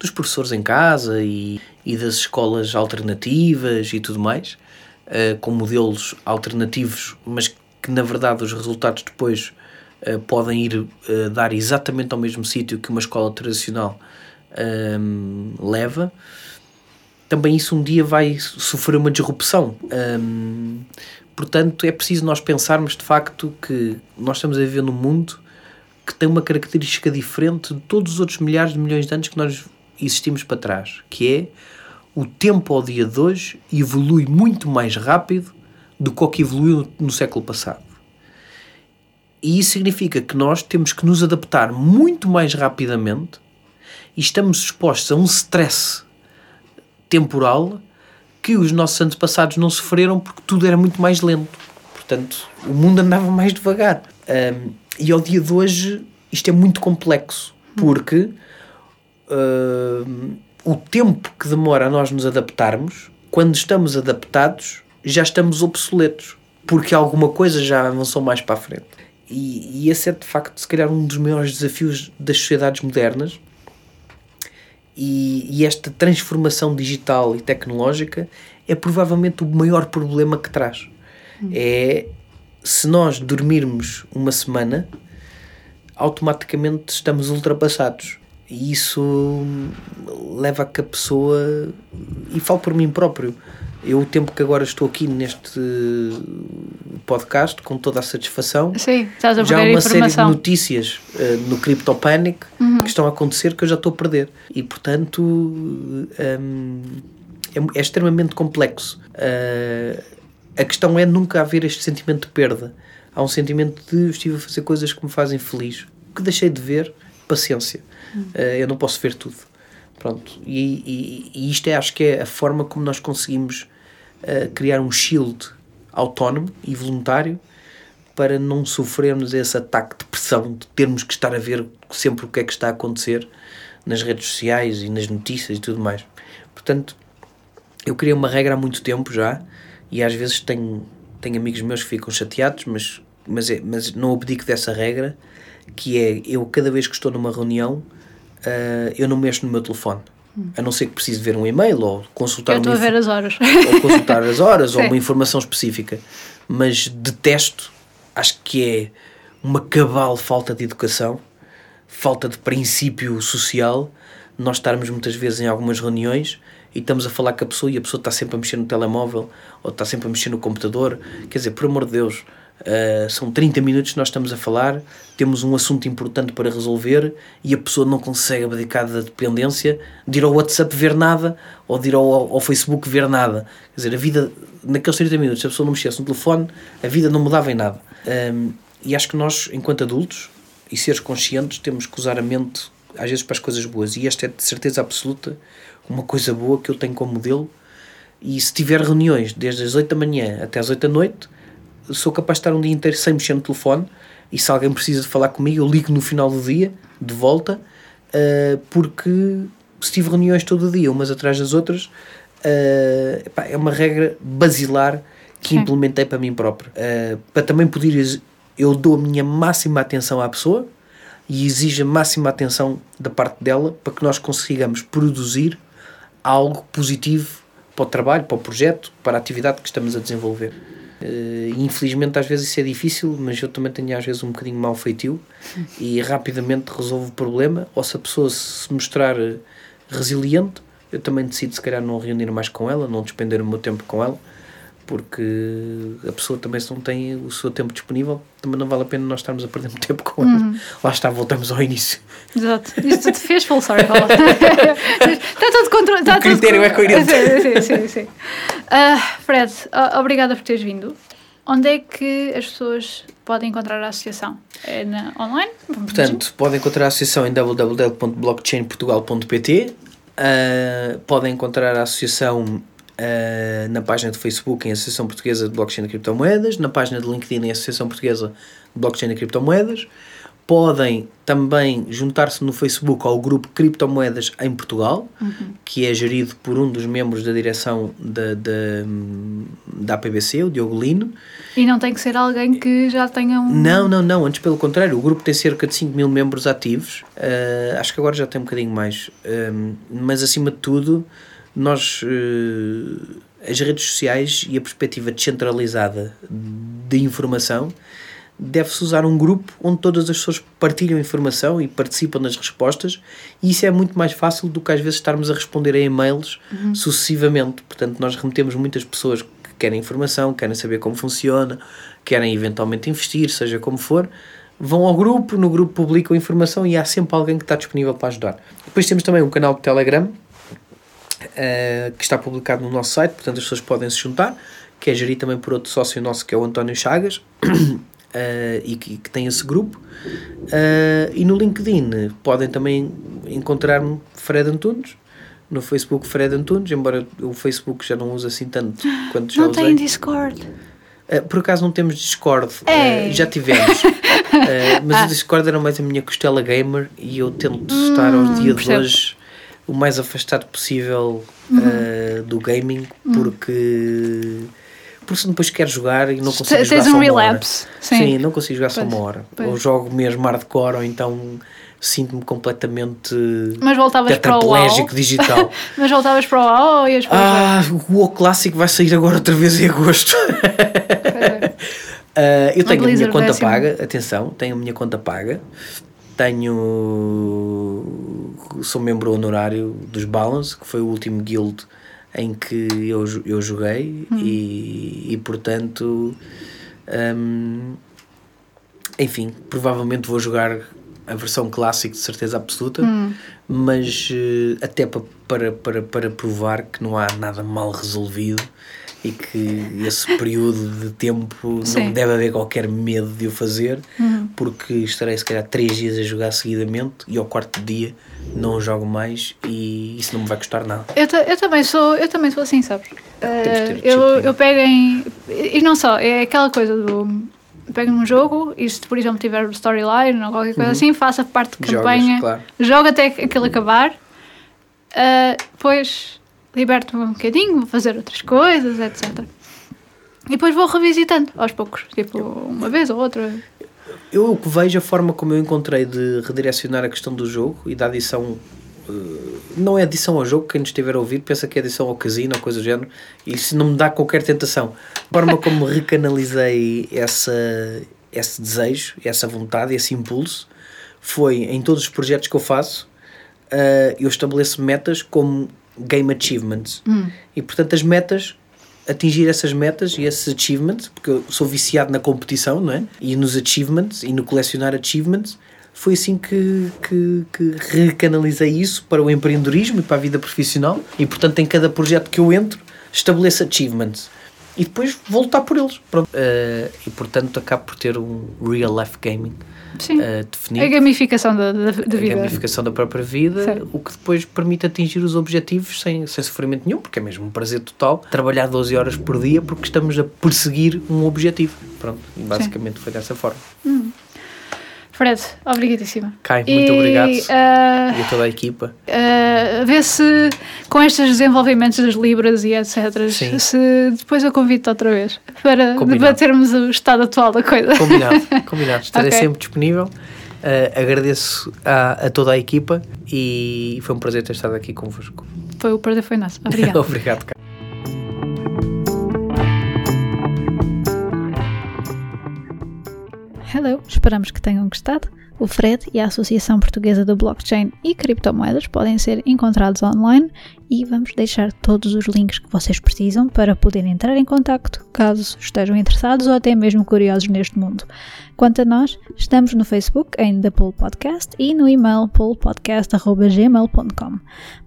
dos professores em casa e, e das escolas alternativas e tudo mais, eh, com modelos alternativos, mas que na verdade os resultados depois eh, podem ir eh, dar exatamente ao mesmo sítio que uma escola tradicional ehm, leva, também isso um dia vai sofrer uma disrupção. Ehm, portanto, é preciso nós pensarmos de facto que nós estamos a viver num mundo que tem uma característica diferente de todos os outros milhares de milhões de anos que nós existimos para trás, que é o tempo ao dia de hoje evolui muito mais rápido do que o que evoluiu no século passado. E isso significa que nós temos que nos adaptar muito mais rapidamente e estamos expostos a um stress temporal que os nossos antepassados não sofreram porque tudo era muito mais lento. Portanto, o mundo andava mais devagar. Um, e ao dia de hoje isto é muito complexo porque uh, o tempo que demora a nós nos adaptarmos, quando estamos adaptados, já estamos obsoletos porque alguma coisa já avançou mais para a frente. E, e esse é de facto, se calhar, um dos maiores desafios das sociedades modernas. E, e esta transformação digital e tecnológica é provavelmente o maior problema que traz. Hum. É se nós dormirmos uma semana, automaticamente estamos ultrapassados. E isso leva a que a pessoa. E falo por mim próprio. Eu, o tempo que agora estou aqui neste podcast, com toda a satisfação, Sim, estás a já há uma série de notícias uh, no CryptoPanic uhum. que estão a acontecer que eu já estou a perder. E, portanto, um, é, é, extremamente complexo. Uh, a questão é nunca haver este sentimento de perda. Há um sentimento de estive a fazer coisas que me fazem feliz. O que deixei de ver, paciência. Uh, eu não posso ver tudo. Pronto. E, e, e, isto é, acho que é a forma como nós conseguimos criar um shield autónomo e voluntário para não sofrermos esse ataque de pressão de termos que estar a ver sempre o que é que está a acontecer nas redes sociais e nas notícias e tudo mais. Portanto, eu criei uma regra há muito tempo já e às vezes tenho, tenho amigos meus que ficam chateados, mas, mas, é, mas não abdico dessa regra que é eu cada vez que estou numa reunião uh, eu não mexo no meu telefone a não ser que precise ver um e-mail ou consultar, Eu estou a ver as horas. ou consultar as horas ou uma informação específica. Mas detesto, acho que é uma cabal falta de educação, falta de princípio social, nós estarmos muitas vezes em algumas reuniões e estamos a falar com a pessoa e a pessoa está sempre a mexer no telemóvel ou está sempre a mexer no computador. Quer dizer, por amor de Deus, Uh, são 30 minutos que nós estamos a falar, temos um assunto importante para resolver e a pessoa não consegue abdicar da dependência de ir ao WhatsApp ver nada ou de ir ao, ao Facebook ver nada. Quer dizer, a vida, naqueles 30 minutos, se a pessoa não mexesse no telefone, a vida não mudava em nada. Um, e acho que nós, enquanto adultos e seres conscientes, temos que usar a mente às vezes para as coisas boas. E esta é de certeza absoluta uma coisa boa que eu tenho como modelo. E se tiver reuniões desde as 8 da manhã até às 8 da noite sou capaz de estar um dia inteiro sem mexer no telefone e se alguém precisa de falar comigo, eu ligo no final do dia, de volta, uh, porque se tive reuniões todo o dia, umas atrás das outras, uh, epá, é uma regra basilar que Sim. implementei para mim próprio. Uh, para também poder, eu dou a minha máxima atenção à pessoa e exijo a máxima atenção da parte dela para que nós consigamos produzir algo positivo para o trabalho, para o projeto, para a atividade que estamos a desenvolver. Uh, infelizmente às vezes isso é difícil, mas eu também tenho às vezes um bocadinho mau feitio e rapidamente resolvo o problema. Ou se a pessoa se mostrar resiliente, eu também decido se calhar não reunir mais com ela, não despender o meu tempo com ela, porque a pessoa também se não tem o seu tempo disponível, também não vale a pena nós estarmos a perder muito tempo com ela. Uhum. Lá está, voltamos ao início. Exato. Isso te fez full circle. está tudo controlado. O critério tudo... é coerente. Sim, sim, sim. Uh, Fred, obrigada por teres vindo. Onde é que as pessoas podem encontrar a associação? É na, online? Portanto, podem encontrar a associação em www.blockchainportugal.pt uh, Podem encontrar a associação Uh, na página de Facebook em Associação Portuguesa de Blockchain e Criptomoedas, na página de LinkedIn em Associação Portuguesa de Blockchain e Criptomoedas. Podem também juntar-se no Facebook ao grupo Criptomoedas em Portugal, uhum. que é gerido por um dos membros da direção da, da, da APBC, o Diogo Lino. E não tem que ser alguém que já tenha um. Não, não, não. Antes, pelo contrário, o grupo tem cerca de 5 mil membros ativos. Uh, acho que agora já tem um bocadinho mais. Uh, mas acima de tudo nós uh, as redes sociais e a perspectiva descentralizada de informação deve-se usar um grupo onde todas as pessoas partilham informação e participam nas respostas e isso é muito mais fácil do que às vezes estarmos a responder a e-mails uhum. sucessivamente. Portanto, nós remetemos muitas pessoas que querem informação, querem saber como funciona, querem eventualmente investir, seja como for, vão ao grupo, no grupo publicam informação e há sempre alguém que está disponível para ajudar. Depois temos também um canal de Telegram uh, que está publicado no nosso site, portanto as pessoas podem se juntar, que é gerido também por outro sócio nosso que é o António Chagas. Uh, e que, que, tem esse grupo. Uh, e no LinkedIn podem também encontrar-me Fred Antunes. No Facebook Fred Antunes, embora o Facebook já não use assim tanto quanto já não usei. Tem Discord. Uh, por acaso não temos Discord, uh, já tivemos, uh, mas ah. o Discord era mais a minha costela gamer e eu tento hum, estar aos dias de hoje o mais afastado possível uhum. do gaming uhum. porque porque se depois quero jogar e não consigo jogar um só uma hora. Sim. Sim. não consigo jogar pois, só uma hora. Pois. Ou jogo mesmo hardcore ou então sinto-me completamente Mas voltavas para o WoW. digital. Mas voltavas para o WoW e as Ah, o WoW clássico vai sair agora outra vez em agosto. uh, eu tenho a, a minha conta décimo. paga, atenção, tenho a minha conta paga. Tenho. Sou membro honorário dos Balance, que foi o último guild em que eu, eu joguei hum. e, e portanto. Um, enfim, provavelmente vou jogar a versão clássica de certeza absoluta, hum. mas uh, até pa, para, para, para provar que não há nada mal resolvido e que esse período de tempo Sim. não deve haver qualquer medo de o fazer, uhum. porque estarei se calhar três dias a jogar seguidamente e ao quarto dia não jogo mais e isso não me vai custar nada. Eu, eu também sou eu também sou assim, sabes? Uh, eu, eu pego em. E não só, é aquela coisa do pego num jogo e se por exemplo tiver storyline ou qualquer coisa uhum. assim, faça parte de campanha, claro. joga até aquilo acabar, uh, depois liberto-me um bocadinho, vou fazer outras coisas, etc. E depois vou revisitando aos poucos, tipo uma vez ou outra. Eu o que vejo a forma como eu encontrei de redirecionar a questão do jogo e da adição Uh, não é adição ao jogo, quem nos estiver a ouvir pensa que é adição ao casino ou coisa do género, e isso não me dá qualquer tentação. A forma como recanalizei essa, esse desejo, essa vontade, esse impulso, foi em todos os projetos que eu faço, uh, eu estabeleço metas como game achievements. Hum. E portanto, as metas, atingir essas metas e esses achievements, porque eu sou viciado na competição, não é? E nos achievements e no colecionar achievements, foi assim que, que, que recanalizei isso para o empreendedorismo e para a vida profissional. E portanto, em cada projeto que eu entro, estabeleço achievements e depois voltar por eles. Pronto. Uh, e portanto acabo por ter um real life gaming Sim. Uh, definido. A gamificação da, da, da vida. A gamificação da própria vida, certo. o que depois permite atingir os objetivos sem, sem sofrimento nenhum, porque é mesmo um prazer total trabalhar 12 horas por dia porque estamos a perseguir um objetivo. Pronto, basicamente Sim. foi dessa forma. Hum. Fred, obrigadíssima. Kai, muito e, obrigado. Uh, e a toda a equipa. Uh, vê se com estes desenvolvimentos das Libras e etc. Sim. Se depois eu convido-te outra vez para Combinado. debatermos o estado atual da coisa. Combinado, combinado. Estarei okay. sempre disponível. Uh, agradeço a, a, toda a equipa e foi um prazer ter estado aqui convosco. Foi o prazer, foi nosso. Obrigado. Obrigado, Kai. Hello, esperamos que tenham gostado. O Fred e a Associação Portuguesa de Blockchain e Criptomoedas podem ser encontrados online e vamos deixar todos os links que vocês precisam para poderem entrar em contato caso estejam interessados ou até mesmo curiosos neste mundo. Quanto a nós, estamos no Facebook em The Pool Podcast e no e-mail poolpodcast.gmail.com.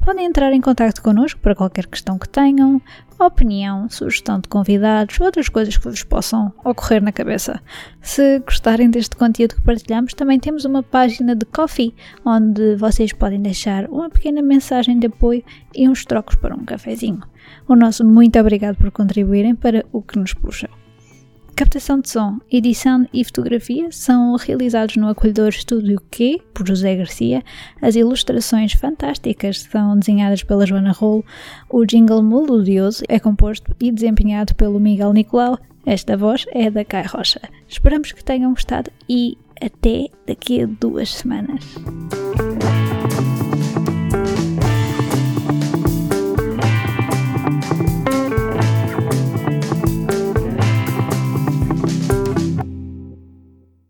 Podem entrar em contato connosco para qualquer questão que tenham, opinião, sugestão de convidados, outras coisas que vos possam ocorrer na cabeça. Se gostarem deste conteúdo que partilhamos, também temos uma página de Coffee, onde vocês podem deixar uma pequena mensagem de apoio e uns trocos para um cafezinho. O nosso muito obrigado por contribuírem para o que nos puxa. Captação de som, edição e fotografia são realizados no acolhedor Estúdio Q, por José Garcia. As ilustrações fantásticas são desenhadas pela Joana Rolo. O jingle melodioso é composto e desempenhado pelo Miguel Nicolau. Esta voz é da Kai Rocha. Esperamos que tenham gostado e até daqui a duas semanas.